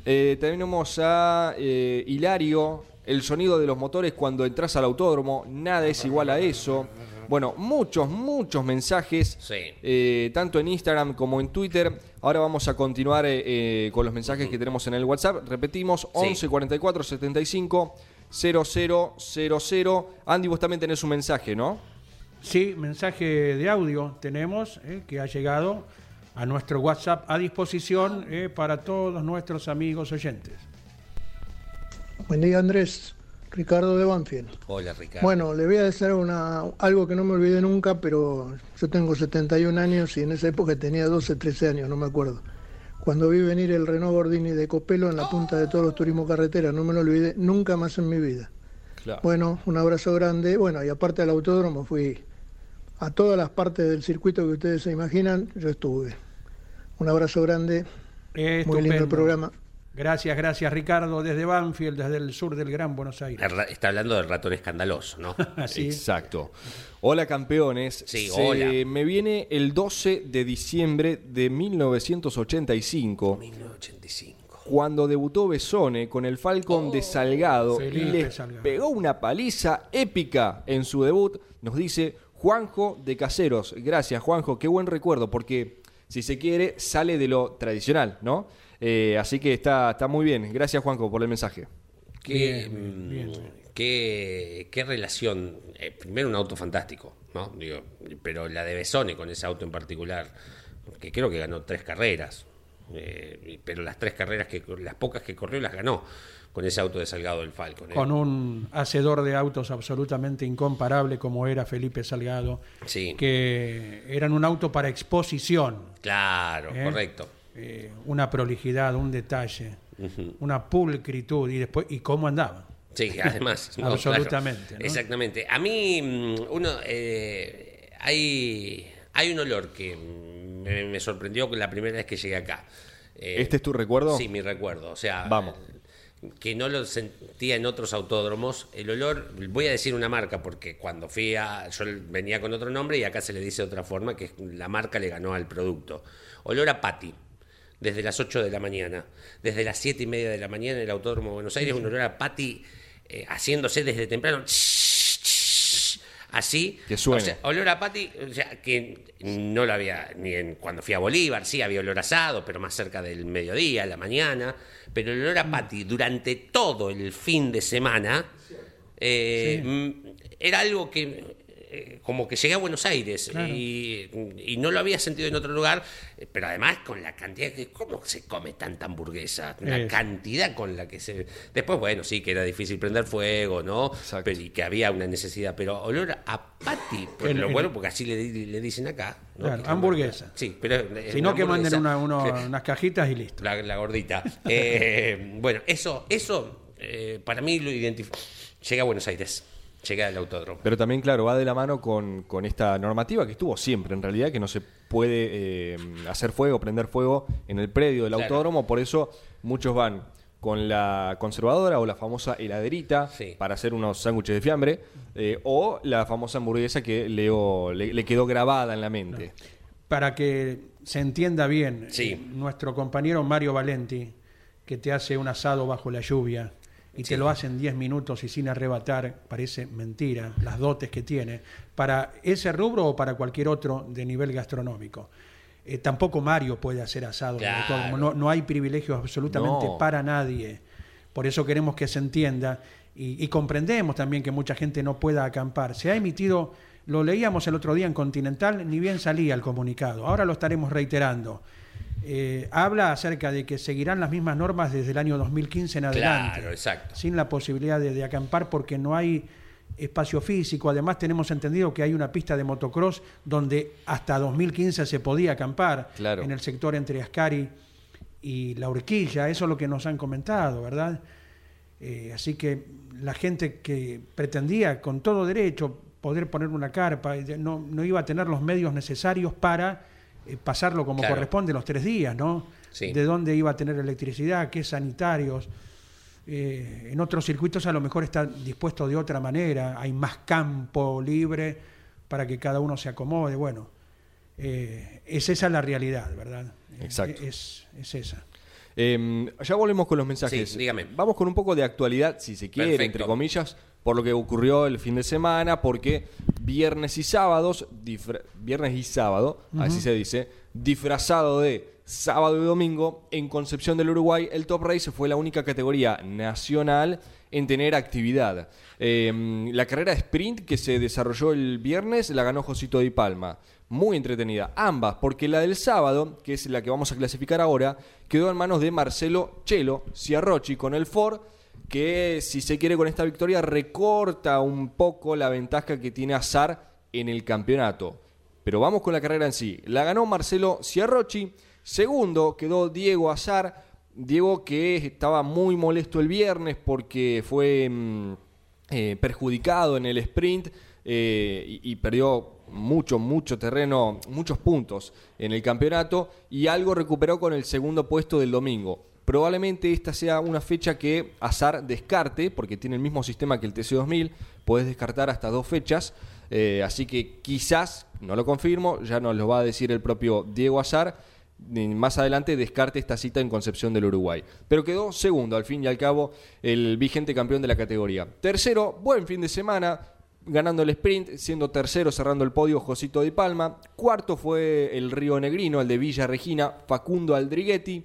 Eh, tenemos a eh, Hilario, el sonido de los motores cuando entras al autódromo, nada es igual a eso. Bueno, muchos, muchos mensajes, Sí. eh, tanto en Instagram como en Twitter. Ahora vamos a continuar eh, eh, con los mensajes que tenemos en el WhatsApp. Repetimos, 11 44 75 0000. Andy, vos también tenés un mensaje, ¿no? Sí, mensaje de audio tenemos eh, que ha llegado a nuestro WhatsApp a disposición eh, para todos nuestros amigos oyentes. Buen día Andrés, Ricardo de Banfield. Hola, Ricardo. Bueno, le voy a decir una, algo que no me olvidé nunca, pero yo tengo 71 años y en esa época tenía 12, 13 años, no me acuerdo. Cuando vi venir el Renault Gordini de Copelo en la punta de todos los turismos carretera, no me lo olvidé nunca más en mi vida. Claro. Bueno, un abrazo grande. Bueno, y aparte del autódromo fui a todas las partes del circuito que ustedes se imaginan, yo estuve. Un abrazo grande, muy lindo el programa. Gracias, gracias Ricardo, desde Banfield, desde el sur del Gran Buenos Aires. Está hablando del ratón escandaloso, ¿no? *laughs* Así. Exacto. Hola campeones. Sí, Se- hola. Me viene el 12 de diciembre de 1985, 1985. cuando debutó Besone con el Falcon de Salgado y Felipe le Salgado. pegó una paliza épica en su debut. Nos dice Juanjo de Caseros. Gracias Juanjo, qué buen recuerdo porque si se quiere sale de lo tradicional, ¿no? Eh, así que está, está muy bien. Gracias Juanjo por el mensaje. ¿Qué, Bien, mm, bien. qué- qué relación? eh, primero un auto fantástico, ¿no? Digo, pero la de Besone con ese auto en particular, que creo que ganó tres carreras, eh, pero las tres carreras, que las pocas que corrió las ganó con ese auto de Salgado del Falcon. ¿eh? Con un hacedor de autos absolutamente incomparable como era Felipe Salgado, Sí. que eran un auto para exposición. Claro, ¿eh? correcto. Eh, una prolijidad, un detalle, una pulcritud y después y cómo andaba. Sí, además. *laughs* no, Absolutamente, claro. ¿no? Exactamente. A mí, mm, uno, eh, hay, hay un olor que mm, me, me sorprendió la primera vez que llegué acá. Eh, ¿Este es tu recuerdo? Sí, mi recuerdo. O sea, Vamos. que no lo sentía en otros autódromos. El olor, voy a decir una marca porque cuando fui a. Yo venía con otro nombre y acá se le dice de otra forma, que la marca le ganó al producto. Olor a Pati. Desde las 8 de la mañana, desde las 7 y media de la mañana en el Autódromo de Buenos Aires, un olor a Pati eh, haciéndose desde temprano. Así. Que suene. O sea, olor a Pati, o sea, que no lo había ni en, cuando fui a Bolívar, sí había olor asado, pero más cerca del mediodía, la mañana. Pero el olor a Pati durante todo el fin de semana eh, mm, era algo que eh, como que llegué a Buenos Aires y, y no lo había sentido en otro lugar, eh, pero además con la cantidad que cómo se come tanta hamburguesa, la Es. cantidad con la que se después bueno sí que era difícil prender fuego, no, Exacto. pero y que había una necesidad, pero olor a Pati, pues, El- lo el- bueno porque así le, di- le dicen acá, ¿no? Claro, hamburguesa. Sí, pero eh, Si no, que manden una- uno- unas cajitas y listo. La, la gordita. *laughs* Eh, bueno, eso, eso eh, para mí lo identifico. Llegué a Buenos Aires, llegué al autódromo. Pero también, claro, va de la mano con, con esta normativa que estuvo siempre, en realidad, que no se puede eh, hacer fuego, prender fuego en el predio del Claro. autódromo. Por eso muchos van con la conservadora o la famosa heladerita Sí. para hacer unos sándwiches de fiambre, eh, o la famosa hamburguesa que Leo le, le quedó grabada en la mente. Para que se entienda bien, Sí. eh, nuestro compañero Mario Valenti, que te hace un asado bajo la lluvia y te lo hace en 10 minutos y sin arrebatar, parece mentira, las dotes que tiene, para ese rubro o para cualquier otro de nivel gastronómico. Eh, tampoco Mario puede hacer asado. Claro. No, no hay privilegios absolutamente No. para nadie. Por eso queremos que se entienda y, y comprendemos también que mucha gente no pueda acampar. Se ha emitido, lo leíamos el otro día en Continental, ni bien salía el comunicado. Ahora lo estaremos reiterando. Eh, habla acerca de que seguirán las mismas normas desde el año 2015 en adelante. Claro, exacto. Sin la posibilidad de, de acampar porque no hay espacio físico. Además tenemos entendido que hay una pista de motocross donde hasta 2015 se podía acampar Claro. en el sector entre Ascari y La Horquilla. Eso es lo que nos han comentado, ¿verdad? Eh, así que la gente que pretendía con todo derecho poder poner una carpa, eh, no, no iba a tener los medios necesarios para eh, pasarlo como Claro. corresponde los tres días, ¿no? Sí. De dónde iba a tener electricidad, qué sanitarios. Eh, en otros circuitos a lo mejor está dispuesto de otra manera, hay más campo libre para que cada uno se acomode. Bueno, eh, es esa la realidad, ¿verdad? Exacto. Es, es esa. Eh, ya volvemos con los mensajes. Sí, dígame. Vamos con un poco de actualidad, si se quiere, Perfecto. entre comillas, por lo que ocurrió el fin de semana, porque viernes y sábados, viernes y sábado, así se dice, disfrazado de sábado y domingo, en Concepción del Uruguay, el Top Race fue la única categoría nacional en tener actividad. Eh, la carrera sprint que se desarrolló el viernes la ganó Josito Di Palma. Muy entretenida. Ambas, porque la del sábado, que es la que vamos a clasificar ahora, quedó en manos de Marcelo Chelo Ciarrochi con el Ford, que si se quiere con esta victoria recorta un poco la ventaja que tiene Azar en el campeonato. Pero vamos con la carrera en sí. La ganó Marcelo Ciarrochi. Segundo quedó Diego Azar. Diego que estaba muy molesto el viernes porque fue mm, eh, perjudicado en el sprint eh, y, y perdió mucho, mucho terreno, muchos puntos en el campeonato y algo recuperó con el segundo puesto del domingo. Probablemente esta sea una fecha que Azar descarte, porque tiene el mismo sistema que el TC2000, puedes descartar hasta dos fechas, eh, así que quizás, no lo confirmo, ya nos lo va a decir el propio Diego Azar, más adelante descarte esta cita en Concepción del Uruguay. Pero quedó segundo, al fin y al cabo, el vigente campeón de la categoría. Tercero, buen fin de semana, ganando el sprint, siendo tercero cerrando el podio Josito Di Palma. Cuarto fue el Río Negrino, el de Villa Regina, Facundo Aldriguetti.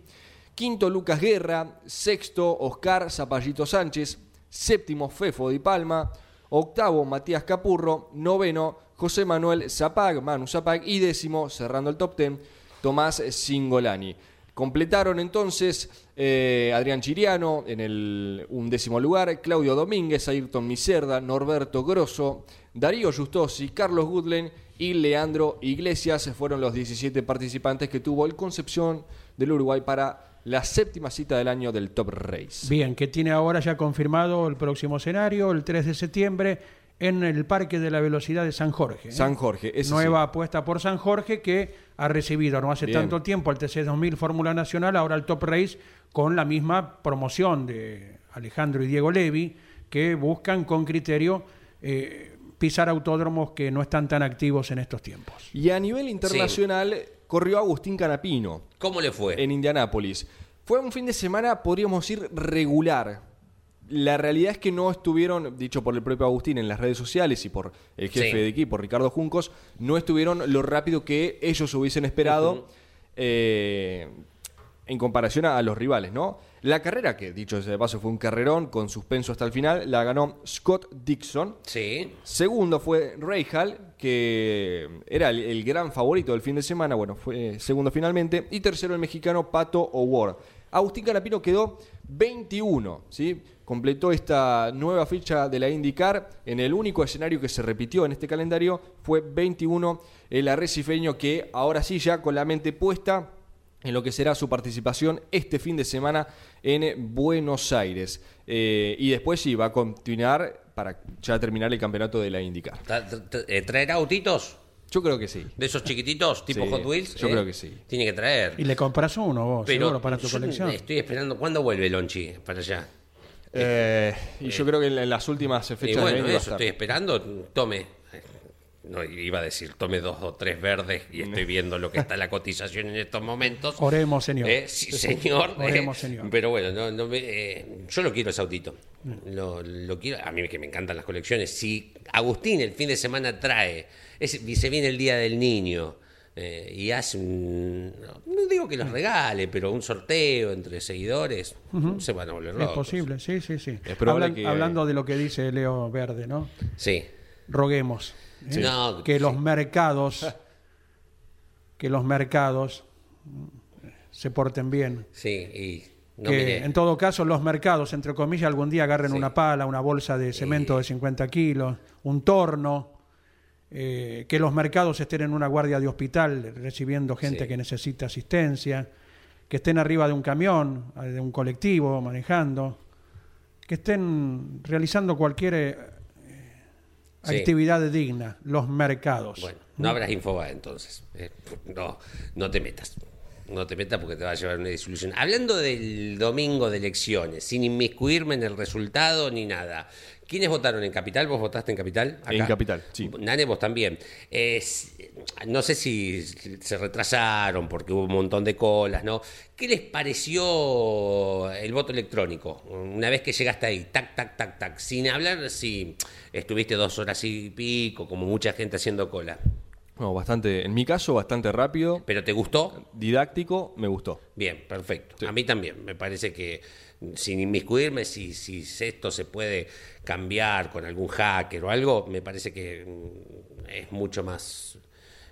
Quinto Lucas Guerra, sexto Oscar Zapallito Sánchez, séptimo Fefo Di Palma, octavo Matías Capurro, noveno José Manuel Zapag, Manu Zapag. Y décimo, cerrando el top ten, Tomás Singolani. Completaron entonces eh, Adrián Chiriano en el undécimo lugar, Claudio Domínguez, Ayrton Miserda, Norberto Grosso, Darío Justosi, Carlos Goodlen y Leandro Iglesias. Fueron los 17 participantes que tuvo el Concepción del Uruguay para la séptima cita del año del Top Race. Bien, que tiene ahora ya confirmado el próximo escenario, el 3 de septiembre, en el Parque de la Velocidad de San Jorge. ¿eh? San Jorge, ese Nueva sí. apuesta por San Jorge que ha recibido no hace Bien. tanto tiempo el TC2000 Fórmula Nacional, ahora el Top Race con la misma promoción de Alejandro y Diego Levi que buscan con criterio eh, pisar autódromos que no están tan activos en estos tiempos. Y a nivel internacional corrió Agustín Canapino ¿Cómo le fue? en Indianápolis. Fue un fin de semana, podríamos decir, regular. La realidad es que no estuvieron, dicho por el propio Agustín en las redes sociales y por el jefe Sí. de equipo, Ricardo Juncos, no estuvieron lo rápido que ellos hubiesen esperado eh, en comparación a, los rivales, ¿no? La carrera, que dicho de paso fue un carrerón con suspenso hasta el final, la ganó Scott Dixon. Sí. Segundo fue Hall, que era el, el gran favorito del fin de semana, bueno, fue segundo finalmente. Y tercero el mexicano Pato O'Ward. Agustín Canapino quedó 21, ¿sí? Completó esta nueva ficha de la IndyCar en el único escenario que se repitió en este calendario, fue 21 el arrecifeño que ahora sí ya con la mente puesta en lo que será su participación este fin de semana en Buenos Aires. Eh, y después sí, va a continuar para ya terminar el campeonato de la IndyCar. Eh, ¿Traer autitos? Yo creo que sí. ¿De esos chiquititos, tipo Sí, Hot Wheels? yo ¿eh? creo que sí. Tiene que traer. Y le compras uno vos, seguro, para tu colección. Estoy esperando. ¿Cuándo vuelve Lonchi para allá? Eh, y yo creo que en, la- en las últimas Y fechas de bueno, eso estar. estoy esperando. Tome. No, iba a decir, tome dos o tres verdes y estoy viendo lo que está la cotización en estos momentos. Oremos, señor. Eh, sí, señor. Oremos, Eh, señor. Pero bueno, no, no me- eh, yo lo quiero ese autito. Lo, lo quiero. A mí que me encantan las colecciones. Si Agustín el fin de semana trae, es- y se viene el Día del Niño eh, y hace un. No, digo que los regale, pero un sorteo entre seguidores, se van a volver Es locos. posible, sí, sí, sí. Es probable Hablan- que- Hablando de lo que dice Leo Verde, ¿no? Sí. Roguemos ¿eh? No, que sí. los mercados, *laughs* que los mercados se porten bien. Sí, y. No que miré. en todo caso los mercados, entre comillas, algún día agarren Sí. una pala, una bolsa de cemento de 50 kilos, un torno, eh, que los mercados estén en una guardia de hospital recibiendo gente Sí. que necesita asistencia, que estén arriba de un camión, eh, de un colectivo manejando, que estén realizando cualquier Sí. actividad digna, los mercados. Bueno, no habrás Infobae entonces. Eh, no, no te metas. No te metas porque te va a llevar una disolución. Hablando del domingo de elecciones, sin inmiscuirme en el resultado ni nada. ¿Quiénes votaron en Capital? ¿Vos votaste en Capital? En Capital, sí. Nane, vos también. No sé si se retrasaron porque hubo un montón de colas, ¿no? ¿Qué les pareció el voto electrónico? Una vez que llegaste ahí, tac, tac, tac, tac, sin hablar si estuviste dos horas y pico, como mucha gente haciendo cola. No, bastante, en mi caso, bastante rápido, ¿Pero te gustó? didáctico, me gustó. Bien, perfecto. A mí también. Me parece que sin inmiscuirme, si, si esto se puede cambiar con algún hacker o algo, me parece que mm, es mucho más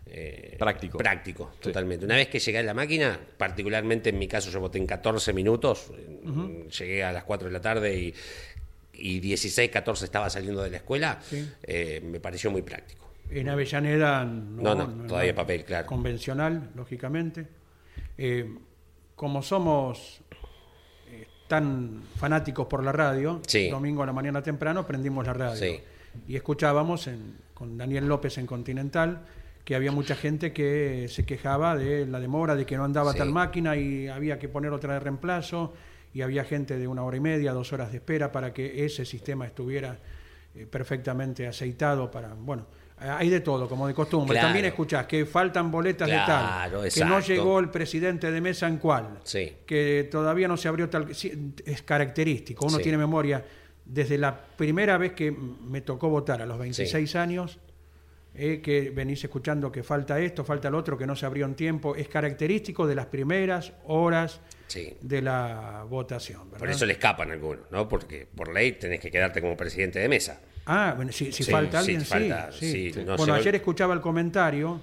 eh, Práctico. Práctico, Sí. totalmente. Una vez que llegué a la máquina, particularmente en mi caso, yo voté en 14 minutos. mm, Llegué a las 4 de la tarde y, y 16, 14 estaba saliendo de la escuela. Sí. eh, me pareció muy práctico. En Avellaneda no, No, no, todavía papel, claro. Convencional, lógicamente. Eh, como somos eh, tan fanáticos por la radio, Sí. domingo a la mañana temprano prendimos la radio Sí. y escuchábamos en- con Daniel López en Continental que había mucha gente que se quejaba de la demora, de que no andaba Sí. tal máquina y había que poner otra de reemplazo y había gente de una hora y media, dos horas de espera para que ese sistema estuviera eh, perfectamente aceitado para, bueno, hay de todo, como de costumbre. Claro. También escuchás que faltan boletas Claro, de tal, que no llegó el presidente de mesa en cuál, Sí. que todavía no se abrió tal... sí, es característico, uno Sí. tiene memoria. Desde la primera vez que me tocó votar a los 26 años, eh, que venís escuchando que falta esto, falta lo otro, que no se abrió en tiempo, es característico de las primeras horas Sí. de la votación. Por eso le escapan algunos, ¿no? Porque por ley tenés que quedarte como presidente de mesa. Ah, bueno, si, si Sí, falta alguien, sí. falta, sí. sí, no bueno, ayer escuchaba el comentario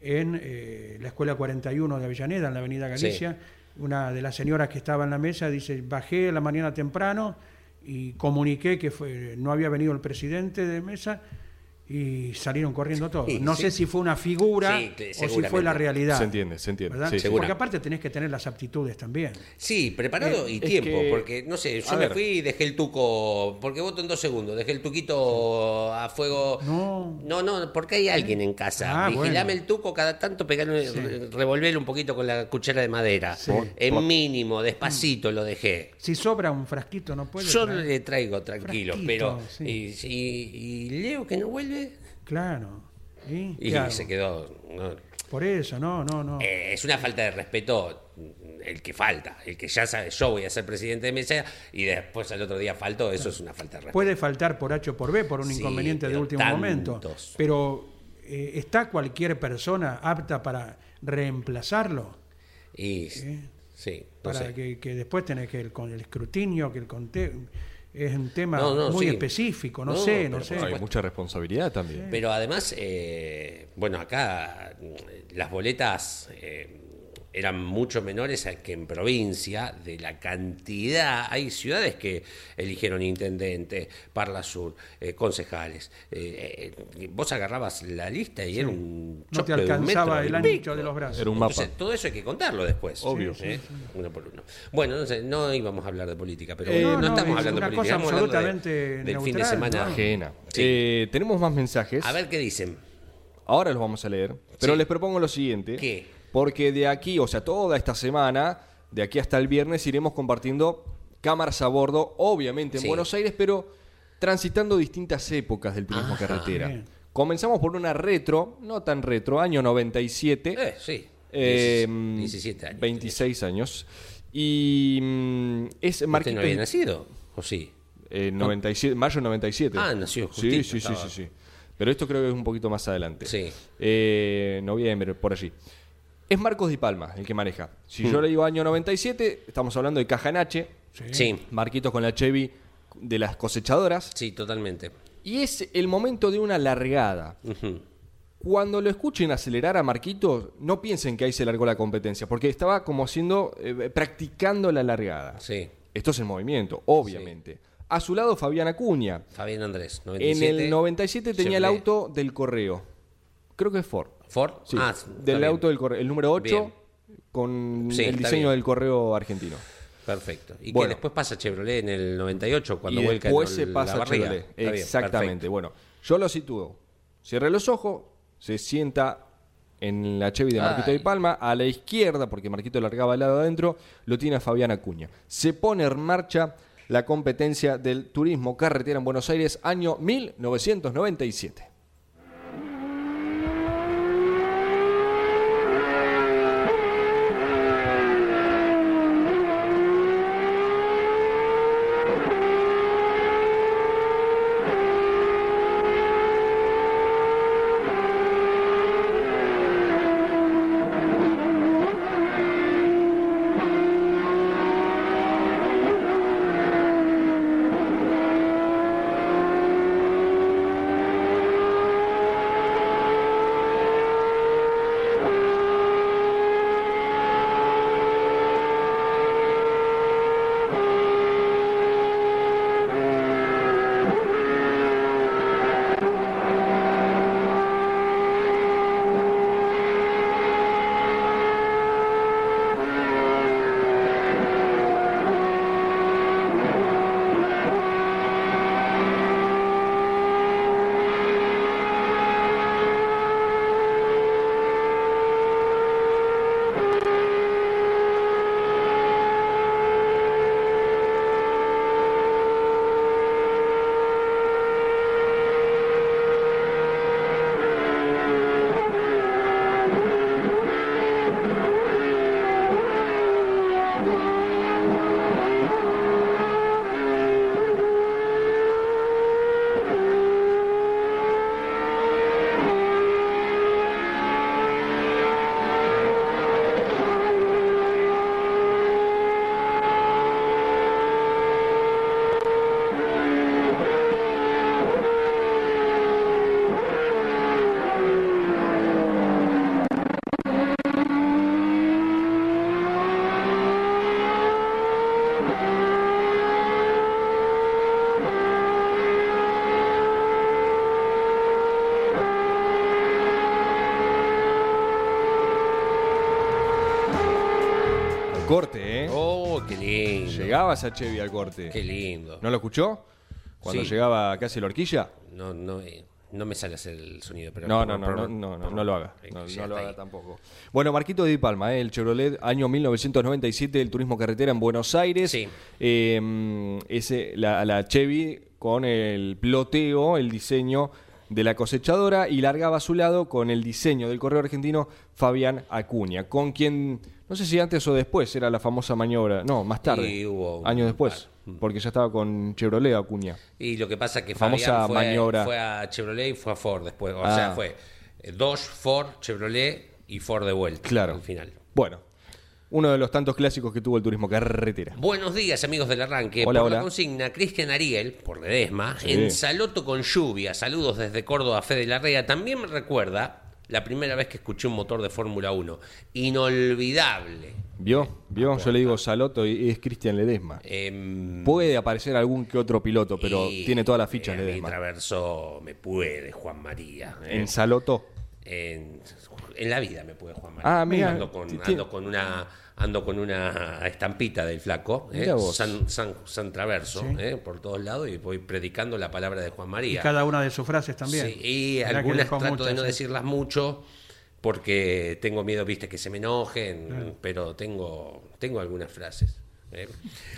en eh, la Escuela 41 de Avellaneda, en la Avenida Galicia. Una de las señoras que estaba en la mesa dice, bajé a la mañana temprano y comuniqué que fue, no había venido el presidente de mesa y salieron corriendo todos. Sí, no sí. sé si fue una figura Sí, o si fue la realidad. Se entiende, se entiende. Porque aparte tenés que tener las aptitudes también. Sí, preparado Eh, y tiempo, que- porque no sé, yo a me ver. fui y dejé el tuco, porque voto en dos segundos, dejé el tuquito a fuego. No. no, no, porque hay alguien en casa. Ah, Vigilame bueno. el tuco cada tanto, pegarle, re- revolverle un poquito con la cuchara de madera. Sí. En mínimo, despacito lo dejé. Si sobra un frasquito, no puede. Yo traer? le traigo tranquilo, Frasquito, pero. sí. Y, y- y Leo que no vuelve. Claro. ¿Y, se quedó. no. Por eso, no, no, no. Eh, es una falta de respeto el que falta, el que ya sabe, yo voy a ser presidente de mesa y después al otro día faltó, eso es una falta de respeto. Puede faltar por H o por B, por un Sí, inconveniente de último momento. Pero eh, ¿está cualquier persona apta para reemplazarlo? Y sí, no para sé. que, que después tenés que el, con el escrutinio, que el conte es un tema No, no, muy sí. específico, no, No, sé, no sé. Hay mucha responsabilidad también. Pero además, eh, bueno, acá mm, las boletas eh, eran mucho menores que en provincia, de la cantidad. Hay ciudades que eligieron intendente, Parla Sur, eh, concejales. Eh, eh, vos agarrabas la lista y era un No te choclo de un alcanzaba metro el ancho pico. de los brazos. Era un mapa. Entonces, todo eso hay que contarlo después. Obvio. ¿eh? Uno por uno. Bueno, no, sé, no íbamos a hablar de política, pero Eh, no, no, estamos es hablando de política, estamos hablando de- del fin de semana. ¿no? Ajena. Sí. Eh, tenemos más mensajes. A ver qué dicen. Ahora los vamos a leer. Pero Sí. les propongo lo siguiente. ¿Qué? Porque de aquí, o sea, toda esta semana, de aquí hasta el viernes, iremos compartiendo cámaras a bordo, obviamente en Sí. Buenos Aires, pero transitando distintas épocas del turismo Ajá. carretera. Bien. Comenzamos por una retro, no tan retro, año 97. Eh, sí. eh, 17 años. 26 años. Y mm, es ¿Usted Marquito. no había nacido? ¿O sí? eh, 97, mayo 97. Ah, nació Sí, justito, sí, sí, estaba. sí, sí. Pero esto creo que es un poquito más adelante. Sí. Eh, noviembre, por allí. Es Marcos Di Palma el que maneja. Si Hmm. yo le digo año 97, estamos hablando de Cajanache, Sí, Marquitos con la Chevy de las cosechadoras. sí, totalmente. Y es el momento de una largada. Ujú. Cuando lo escuchen acelerar a Marquitos, no piensen que ahí se largó la competencia, porque estaba como haciendo, eh, practicando la largada. Sí. Esto es el movimiento, obviamente. A su lado Fabián Acuña. Fabián Andrés, En 97. el 97 tenía el Chevrolet. auto del correo. Creo que es Ford. ¿Ford? Sí, Ah, del auto del correo, el número 8 Bien. con Sí, el diseño bien. del correo argentino. Perfecto. Y Bueno. que después pasa Chevrolet en el 98 cuando y vuelca después el- se pasa la. Chevrolet. Bien, Exactamente. Bueno, yo lo sitúo. Cierre los ojos, se sienta en la Chevy de Marquito Ay. de Palma, a la izquierda, porque Marquito largaba al lado adentro, lo tiene a Fabián Acuña. Se pone en marcha la competencia del turismo carretera en Buenos Aires, año 1997. Lindo. Llegabas a Chevy al corte. Qué lindo. ¿No lo escuchó? Cuando Sí. llegaba casi la horquilla. No, no, eh, no me sale hacer el sonido, pero No, no, no, no, no, no, no lo haga. Eh, No, ya no lo está haga ahí. tampoco. Bueno, Marquito de Di Palma, ¿eh? el Chevrolet, año 1997, el turismo carretera en Buenos Aires. Sí. Eh, ese, la, la Chevy con el ploteo, el diseño de la cosechadora y largaba a su lado con el diseño del correo argentino Fabián Acuña, con quien, no sé si antes o después era la famosa maniobra, no, más tarde, Y hubo un años después, par. porque ya estaba con Chevrolet Acuña. Y lo que pasa es que Famosa Fabián fue, maniobra. fue a Chevrolet y fue a Ford después. O Ah. sea, fue eh, Dodge, Ford, Chevrolet y Ford de vuelta. Claro. Al final. Bueno, uno de los tantos clásicos que tuvo el turismo carretera. Buenos días, amigos del arranque. Hola, por hola. la consigna, Cristian Ariel, por Ledesma, Sí. en Saloto con lluvia. Saludos desde Córdoba, Fede Larrea. También me recuerda la primera vez que escuché un motor de Fórmula 1. Inolvidable. ¿Vio? ¿Vio? Yo le digo Saloto y es Cristian Ledesma. Em, Puede aparecer algún que otro piloto, pero y, tiene todas las fichas eh, Ledesma. Traverso me puede, Juan María. eh. En Saloto. en, en la vida me puede Juan María. Ah, mira, ando con, ti- ando con una ando con una estampita del flaco, eh. San, San- San Traverso, eh, por todos lados y voy predicando la palabra de Juan Y María. cada una de sus frases también. Sí, y Mirá algunas trato de no ¿eh? decirlas mucho porque tengo miedo, viste, que se me enojen, pero tengo, tengo algunas frases. ¿Eh?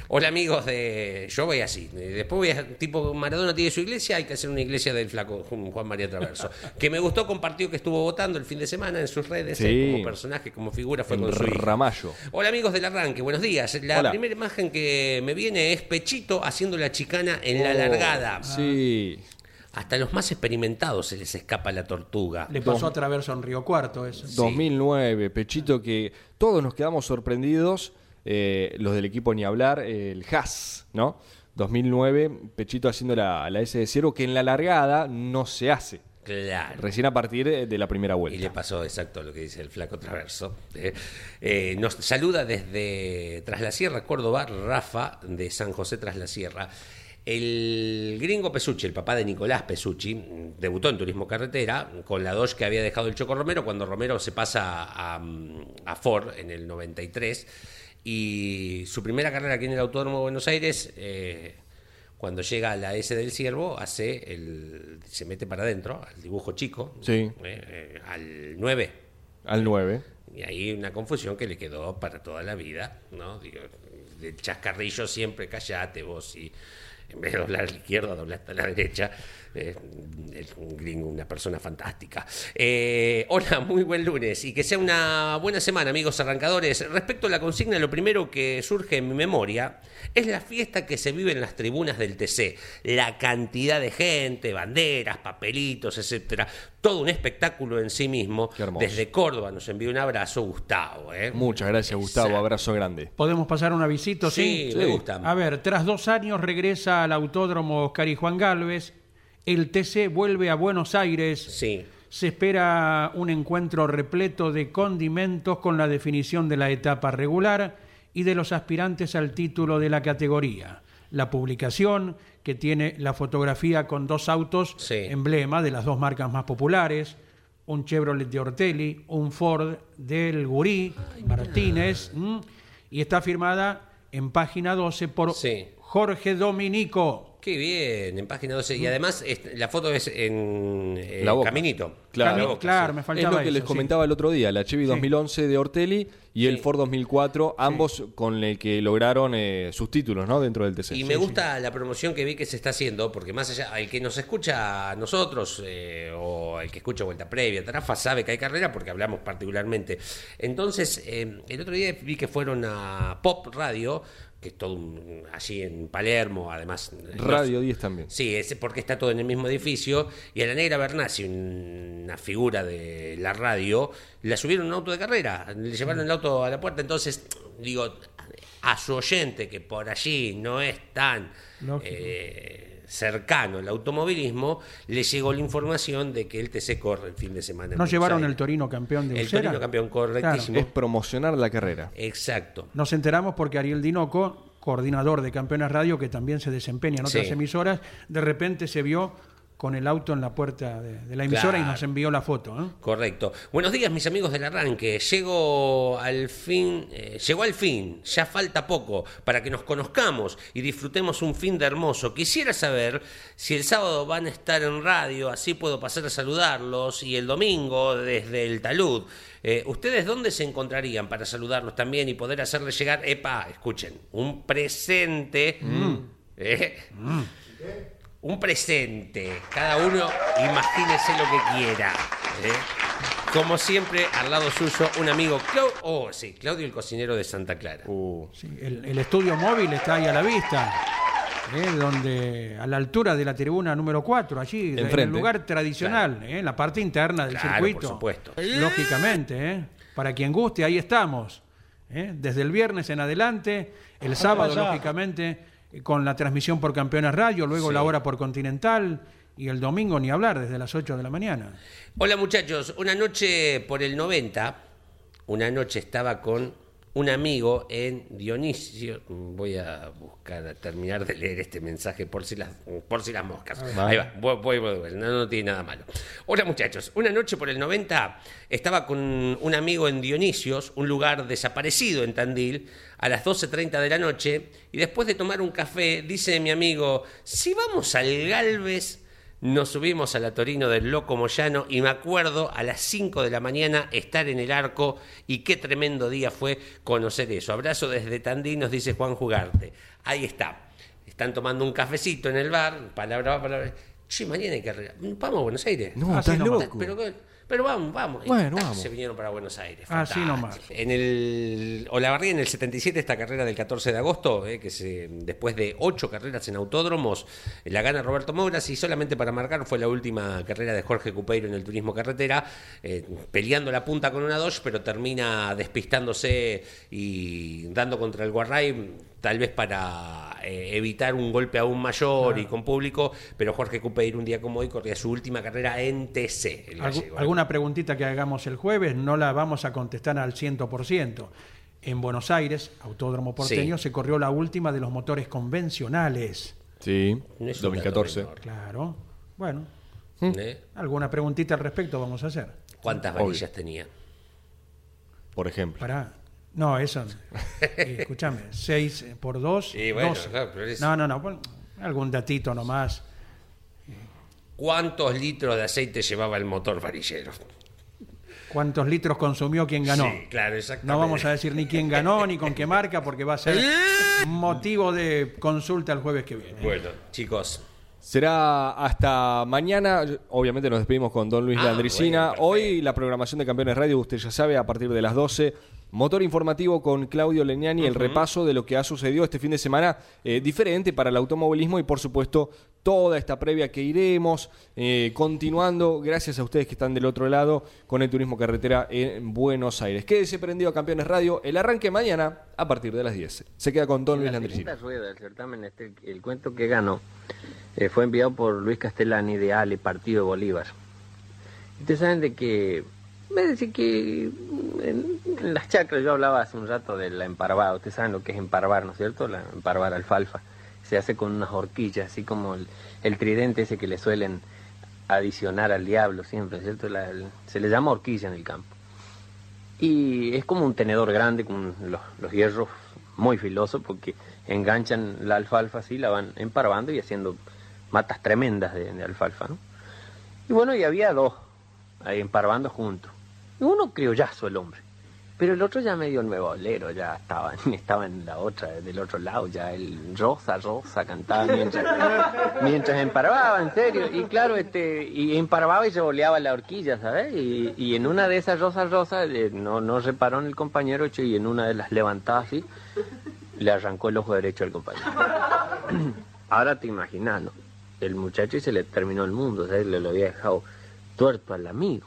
Hola amigos de... Yo voy así. Después voy a... Tipo, Maradona tiene su iglesia, hay que hacer una iglesia del flaco Ju- Juan María Traverso. *laughs* que me gustó, compartió que estuvo votando el fin de semana en sus redes, Sí. eh, como personaje, como figura, fue En con su hija. Ramallo. Hola amigos del arranque, buenos días. La Hola. primera imagen que me viene es Pechito haciendo la chicana en la largada. Sí. Hasta los más experimentados se les escapa la tortuga. Le pasó a Traverso en Río Cuarto eso. 2009, Pechito, que todos nos quedamos sorprendidos, eh, los del equipo ni hablar, el Haas, ¿no? 2009, Pechito haciendo la, la S de cero, que en la largada no se hace, Claro. recién a partir de la primera Y le vuelta. pasó exacto lo que dice el flaco Traverso. ¿eh? Eh, nos saluda desde Tras la Sierra, Córdoba, Rafa de San José Tras la Sierra. El gringo Pesucci, el papá de Nicolás Pesucci, debutó en Turismo Carretera con la Dodge que había dejado el Choco Romero cuando Romero se pasa a, a Ford en el 93. Y su primera carrera aquí en el Autódromo de Buenos Aires, eh, cuando llega a la S del Ciervo, hace el, se mete para adentro, al dibujo chico, Sí. eh, al 9. Al 9. Y ahí una confusión que le quedó para toda la vida, ¿no? Digo, de chascarrillo siempre, callate vos y en vez de doblar a la izquierda, doblaste a la derecha. Eh, es un gringo, una persona fantástica. Eh, hola, *laughs* muy buen lunes y que sea una buena semana, amigos arrancadores. Respecto a la consigna, lo primero que surge en mi memoria es la fiesta que se vive en las tribunas del TC. La cantidad de gente, banderas, papelitos, etcétera. Todo un espectáculo en sí mismo. Qué hermoso. Desde Córdoba nos envía un abrazo, Gustavo. ¿eh? Muchas gracias, Gustavo. Exacto. Abrazo grande. ¿Podemos pasar un avisito? Sí, Sí. me Sí. gusta. A ver, tras dos años regresa al Autódromo Oscar y Juan Galvez. El TC vuelve a Buenos Aires. Sí. Se espera un encuentro repleto de condimentos con la definición de la etapa regular y de los aspirantes al título de la categoría. La publicación, que tiene la fotografía con dos autos, Sí. emblema de las dos marcas más populares, un Chevrolet de Ortelli, un Ford del Gurí, Martínez, y está firmada en página 12 por Sí. Jorge Dominico. Qué bien, en página 12. Y además este, la foto es en eh, La Boca. Caminito. Claro. La Cami- Boca, claro, sí. me Es faltaba lo que les sí. comentaba el otro día, la Chevy 2011 de Ortelli y el. Ford 2004, ambos con el que lograron eh, sus títulos ¿no? dentro del TC. Y me gusta la promoción que vi que se está haciendo, porque más allá, el que nos escucha a nosotros, eh, o el que escucha Vuelta Previa, Tarafa, sabe que hay carrera porque hablamos particularmente. Entonces, eh, el otro día vi que fueron a Pop Radio, que es todo un- allí en Palermo, además. Radio no- 10 también. Sí, es porque está todo en el mismo edificio. Y a la negra Bernasi, una figura de la radio, la subieron en un auto de carrera, le llevaron el auto a la puerta. Entonces, digo, a su oyente que por allí no es tan eh, cercano al automovilismo, le llegó la información de que el TC corre el fin de semana. en ¿No Buenos llevaron Aires. el Torino campeón de El? Torino campeón, correctísimo. Es promocionar la carrera. Exacto. Nos enteramos porque Ariel Dinoco, coordinador de Campeones Radio, que también se desempeña en otras Sí. emisoras, de repente se vio con el auto en la puerta de, de la emisora y nos envió la foto. ¿eh? Correcto. Buenos días, mis amigos del arranque. Llego al fin, eh, llegó al fin. Ya falta poco para que nos conozcamos y disfrutemos un fin de hermoso. Quisiera saber si el sábado van a estar en radio, así puedo pasar a saludarlos, y el domingo desde el talud. Eh, ¿Ustedes dónde se encontrarían para saludarlos también y poder hacerles llegar, epa, escuchen, un presente? ¿eh? Un presente. Cada uno imagínese lo que quiera. ¿eh? Como siempre, al lado suyo, un amigo, Clau- oh, sí, Claudio, el cocinero de Santa Clara. Uh, Sí, el, el estudio móvil está ahí a la vista, ¿eh? donde a la altura de la tribuna número 4, allí, en el lugar tradicional, ¿eh? en la parte interna del Claro, circuito. por supuesto. Lógicamente, ¿eh? para quien guste, ahí estamos. ¿eh? Desde el viernes en adelante, el sábado, lógicamente, eh, con la transmisión por Campeones Radio, luego Sí. la hora por Continental y el domingo ni hablar, desde las 8 de la mañana. Hola muchachos, una noche por el 90, una noche estaba con un amigo en Dionisio. Voy a buscar, a terminar de leer este mensaje por si las, por si las moscas. Ahí va, voy, voy, voy, voy, no, no tiene nada malo. Hola muchachos, una noche por el 90 estaba con un amigo en Dionisios, un lugar desaparecido en Tandil, a las 12.30 de la noche, y después de tomar un café, dice mi amigo, si vamos al Galvez... Nos subimos a la Torino del Loco Moyano y me acuerdo a las 5 de la mañana estar en el arco y qué tremendo día fue conocer eso. Abrazo desde Tandil, nos dice Juan Jugarte. Ahí está. Están tomando un cafecito en el bar, palabra palabra. Che, mañana hay que arreglar. Vamos a Buenos Aires. no, Así estás loco. Pero, pero vamos, vamos. Bueno, Ah, vamos. Se vinieron para Buenos Aires. Así fantástico. nomás. En el Olavarría, en el 77, esta carrera del 14 de agosto, eh, que se, después de ocho carreras en autódromos, eh, la gana Roberto Mouras y solamente para marcar fue la última carrera de Jorge Cupeiro en el turismo carretera, eh, peleando la punta con una Dodge, pero termina despistándose y dando contra el Guarray, tal vez para eh, evitar un golpe aún mayor y con público, pero Jorge Cupeiro un día como hoy corría su última carrera en TC. el Algu- gallego. ¿Alguna preguntita que hagamos el jueves? No la vamos a contestar al 100%. En Buenos Aires, Autódromo Porteño, Sí. se corrió la última de los motores convencionales. Sí, No es un 2014. dato menor. Claro. Bueno, ¿Eh? alguna preguntita al respecto vamos a hacer. ¿Cuántas Obvio. varillas tenía? Por ejemplo. Para. No, eso. eh, escúchame, 6 por 2. Y bueno, claro, pero es- No, no, no. pon algún datito nomás. ¿Cuántos litros de aceite llevaba el motor varillero? ¿Cuántos litros consumió quien ganó? Sí, claro, exactamente. No vamos a decir ni quién ganó ni con qué marca porque va a ser *laughs* motivo de consulta el jueves que viene. Bueno, chicos, Será hasta mañana. Obviamente nos despedimos con Don Luis Ah, Landricina. bueno, perfecto. Hoy la programación de Campeones Radio, usted ya sabe, a partir de las 12. Motor informativo con Claudio Leñani, el repaso de lo que ha sucedido este fin de semana, eh, diferente para el automovilismo y por supuesto toda esta previa que iremos eh, continuando, gracias a ustedes que están del otro lado, con el turismo carretera en Buenos Aires. Quédese prendido a Campeones Radio, el arranque mañana a partir de las 10. Se queda con Don En Luis la Landricina. segunda rueda del certamen, este, el cuento que ganó eh, fue enviado por Luis Castellani de Ale, Partido Bolívar. Ustedes saben de que, me decir que mm, en, las chacras, yo hablaba hace un rato de la emparvada, ustedes saben lo que es emparvar, ¿no es cierto? La emparvar alfalfa. Se hace con unas horquillas, así como el, tridente ese que le suelen adicionar al diablo siempre, ¿cierto? Se le llama horquilla en el campo. Y es como un tenedor grande con los, hierros muy filoso porque enganchan la alfalfa así, la van emparvando y haciendo matas tremendas de alfalfa, ¿no? Y bueno, y había dos ahí emparvando juntos. Uno criollazo el hombre. Pero el otro ya medio nuevo olero, ya estaba, *laughs* estaba en la otra, del otro lado, ya el rosa, rosa cantaba mientras, *laughs* mientras emparvaba, en serio. Y claro, este, y emparvaba y se boleaba la horquilla, ¿sabes? Y, y en una de esas rosas rosas, eh, no, no reparó en el compañero, y en una de las levantadas así, le arrancó el ojo derecho al compañero. *clears throat* Ahora te imaginas, ¿no? El muchacho y se le terminó el mundo, ¿sabes? Le lo había dejado tuerto al amigo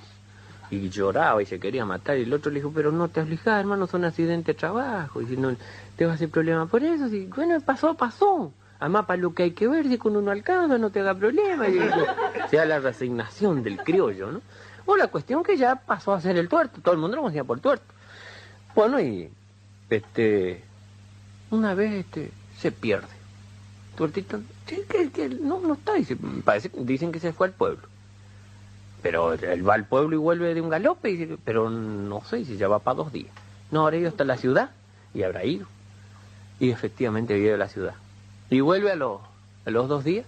y lloraba y se quería matar y el otro le dijo, pero no te aflijas, hermano, son accidentes de trabajo y si no te va a hacer problema por eso, si, bueno, pasó, pasó. Además, para lo que hay que ver, si con uno alcanza, no te haga problema. Y, o sea, la resignación del criollo, ¿no? O la cuestión que ya pasó a ser el tuerto, todo el mundo lo conocía por tuerto. Bueno, y este, una vez este, se pierde. Tuertito, que, no, no está, dice, parece, dicen que se fue al pueblo. Pero él va al pueblo y vuelve de un galope, y dice, pero no sé si ya va para dos días. No, habrá ido hasta la ciudad y habrá ido. Y efectivamente ido a la ciudad. Y vuelve a, los a los dos días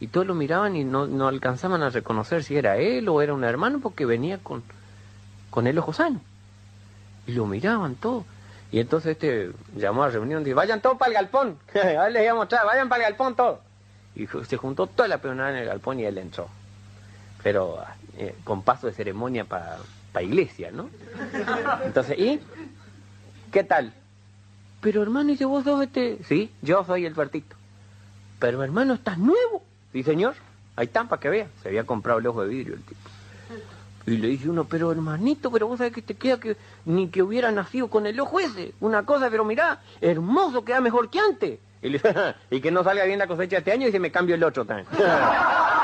y todos lo miraban y no, no alcanzaban a reconocer si era él o era un hermano porque venía con, con el ojo sano. Y lo miraban todos. Y entonces este llamó a la reunión y dijo, vayan todos para el galpón. *laughs* Ahora les voy a mostrar, vayan para el galpón todos. Y se juntó toda la peonada en el galpón y él entró pero eh, con paso de ceremonia para pa iglesia, ¿no? Entonces, ¿y? ¿Qué tal? Pero hermano, dice vos sos este... Sí, yo soy el tuertito. Pero hermano, ¿estás nuevo? Sí, señor. Ahí está, para que vea. Se había comprado el ojo de vidrio el tipo. Y le dice uno, pero hermanito, pero vos sabés que te queda que ni que hubiera nacido con el ojo ese. Una cosa, pero mirá, hermoso, queda mejor que antes. Y *laughs* que no salga bien la cosecha este año y se me cambio el otro también. *laughs*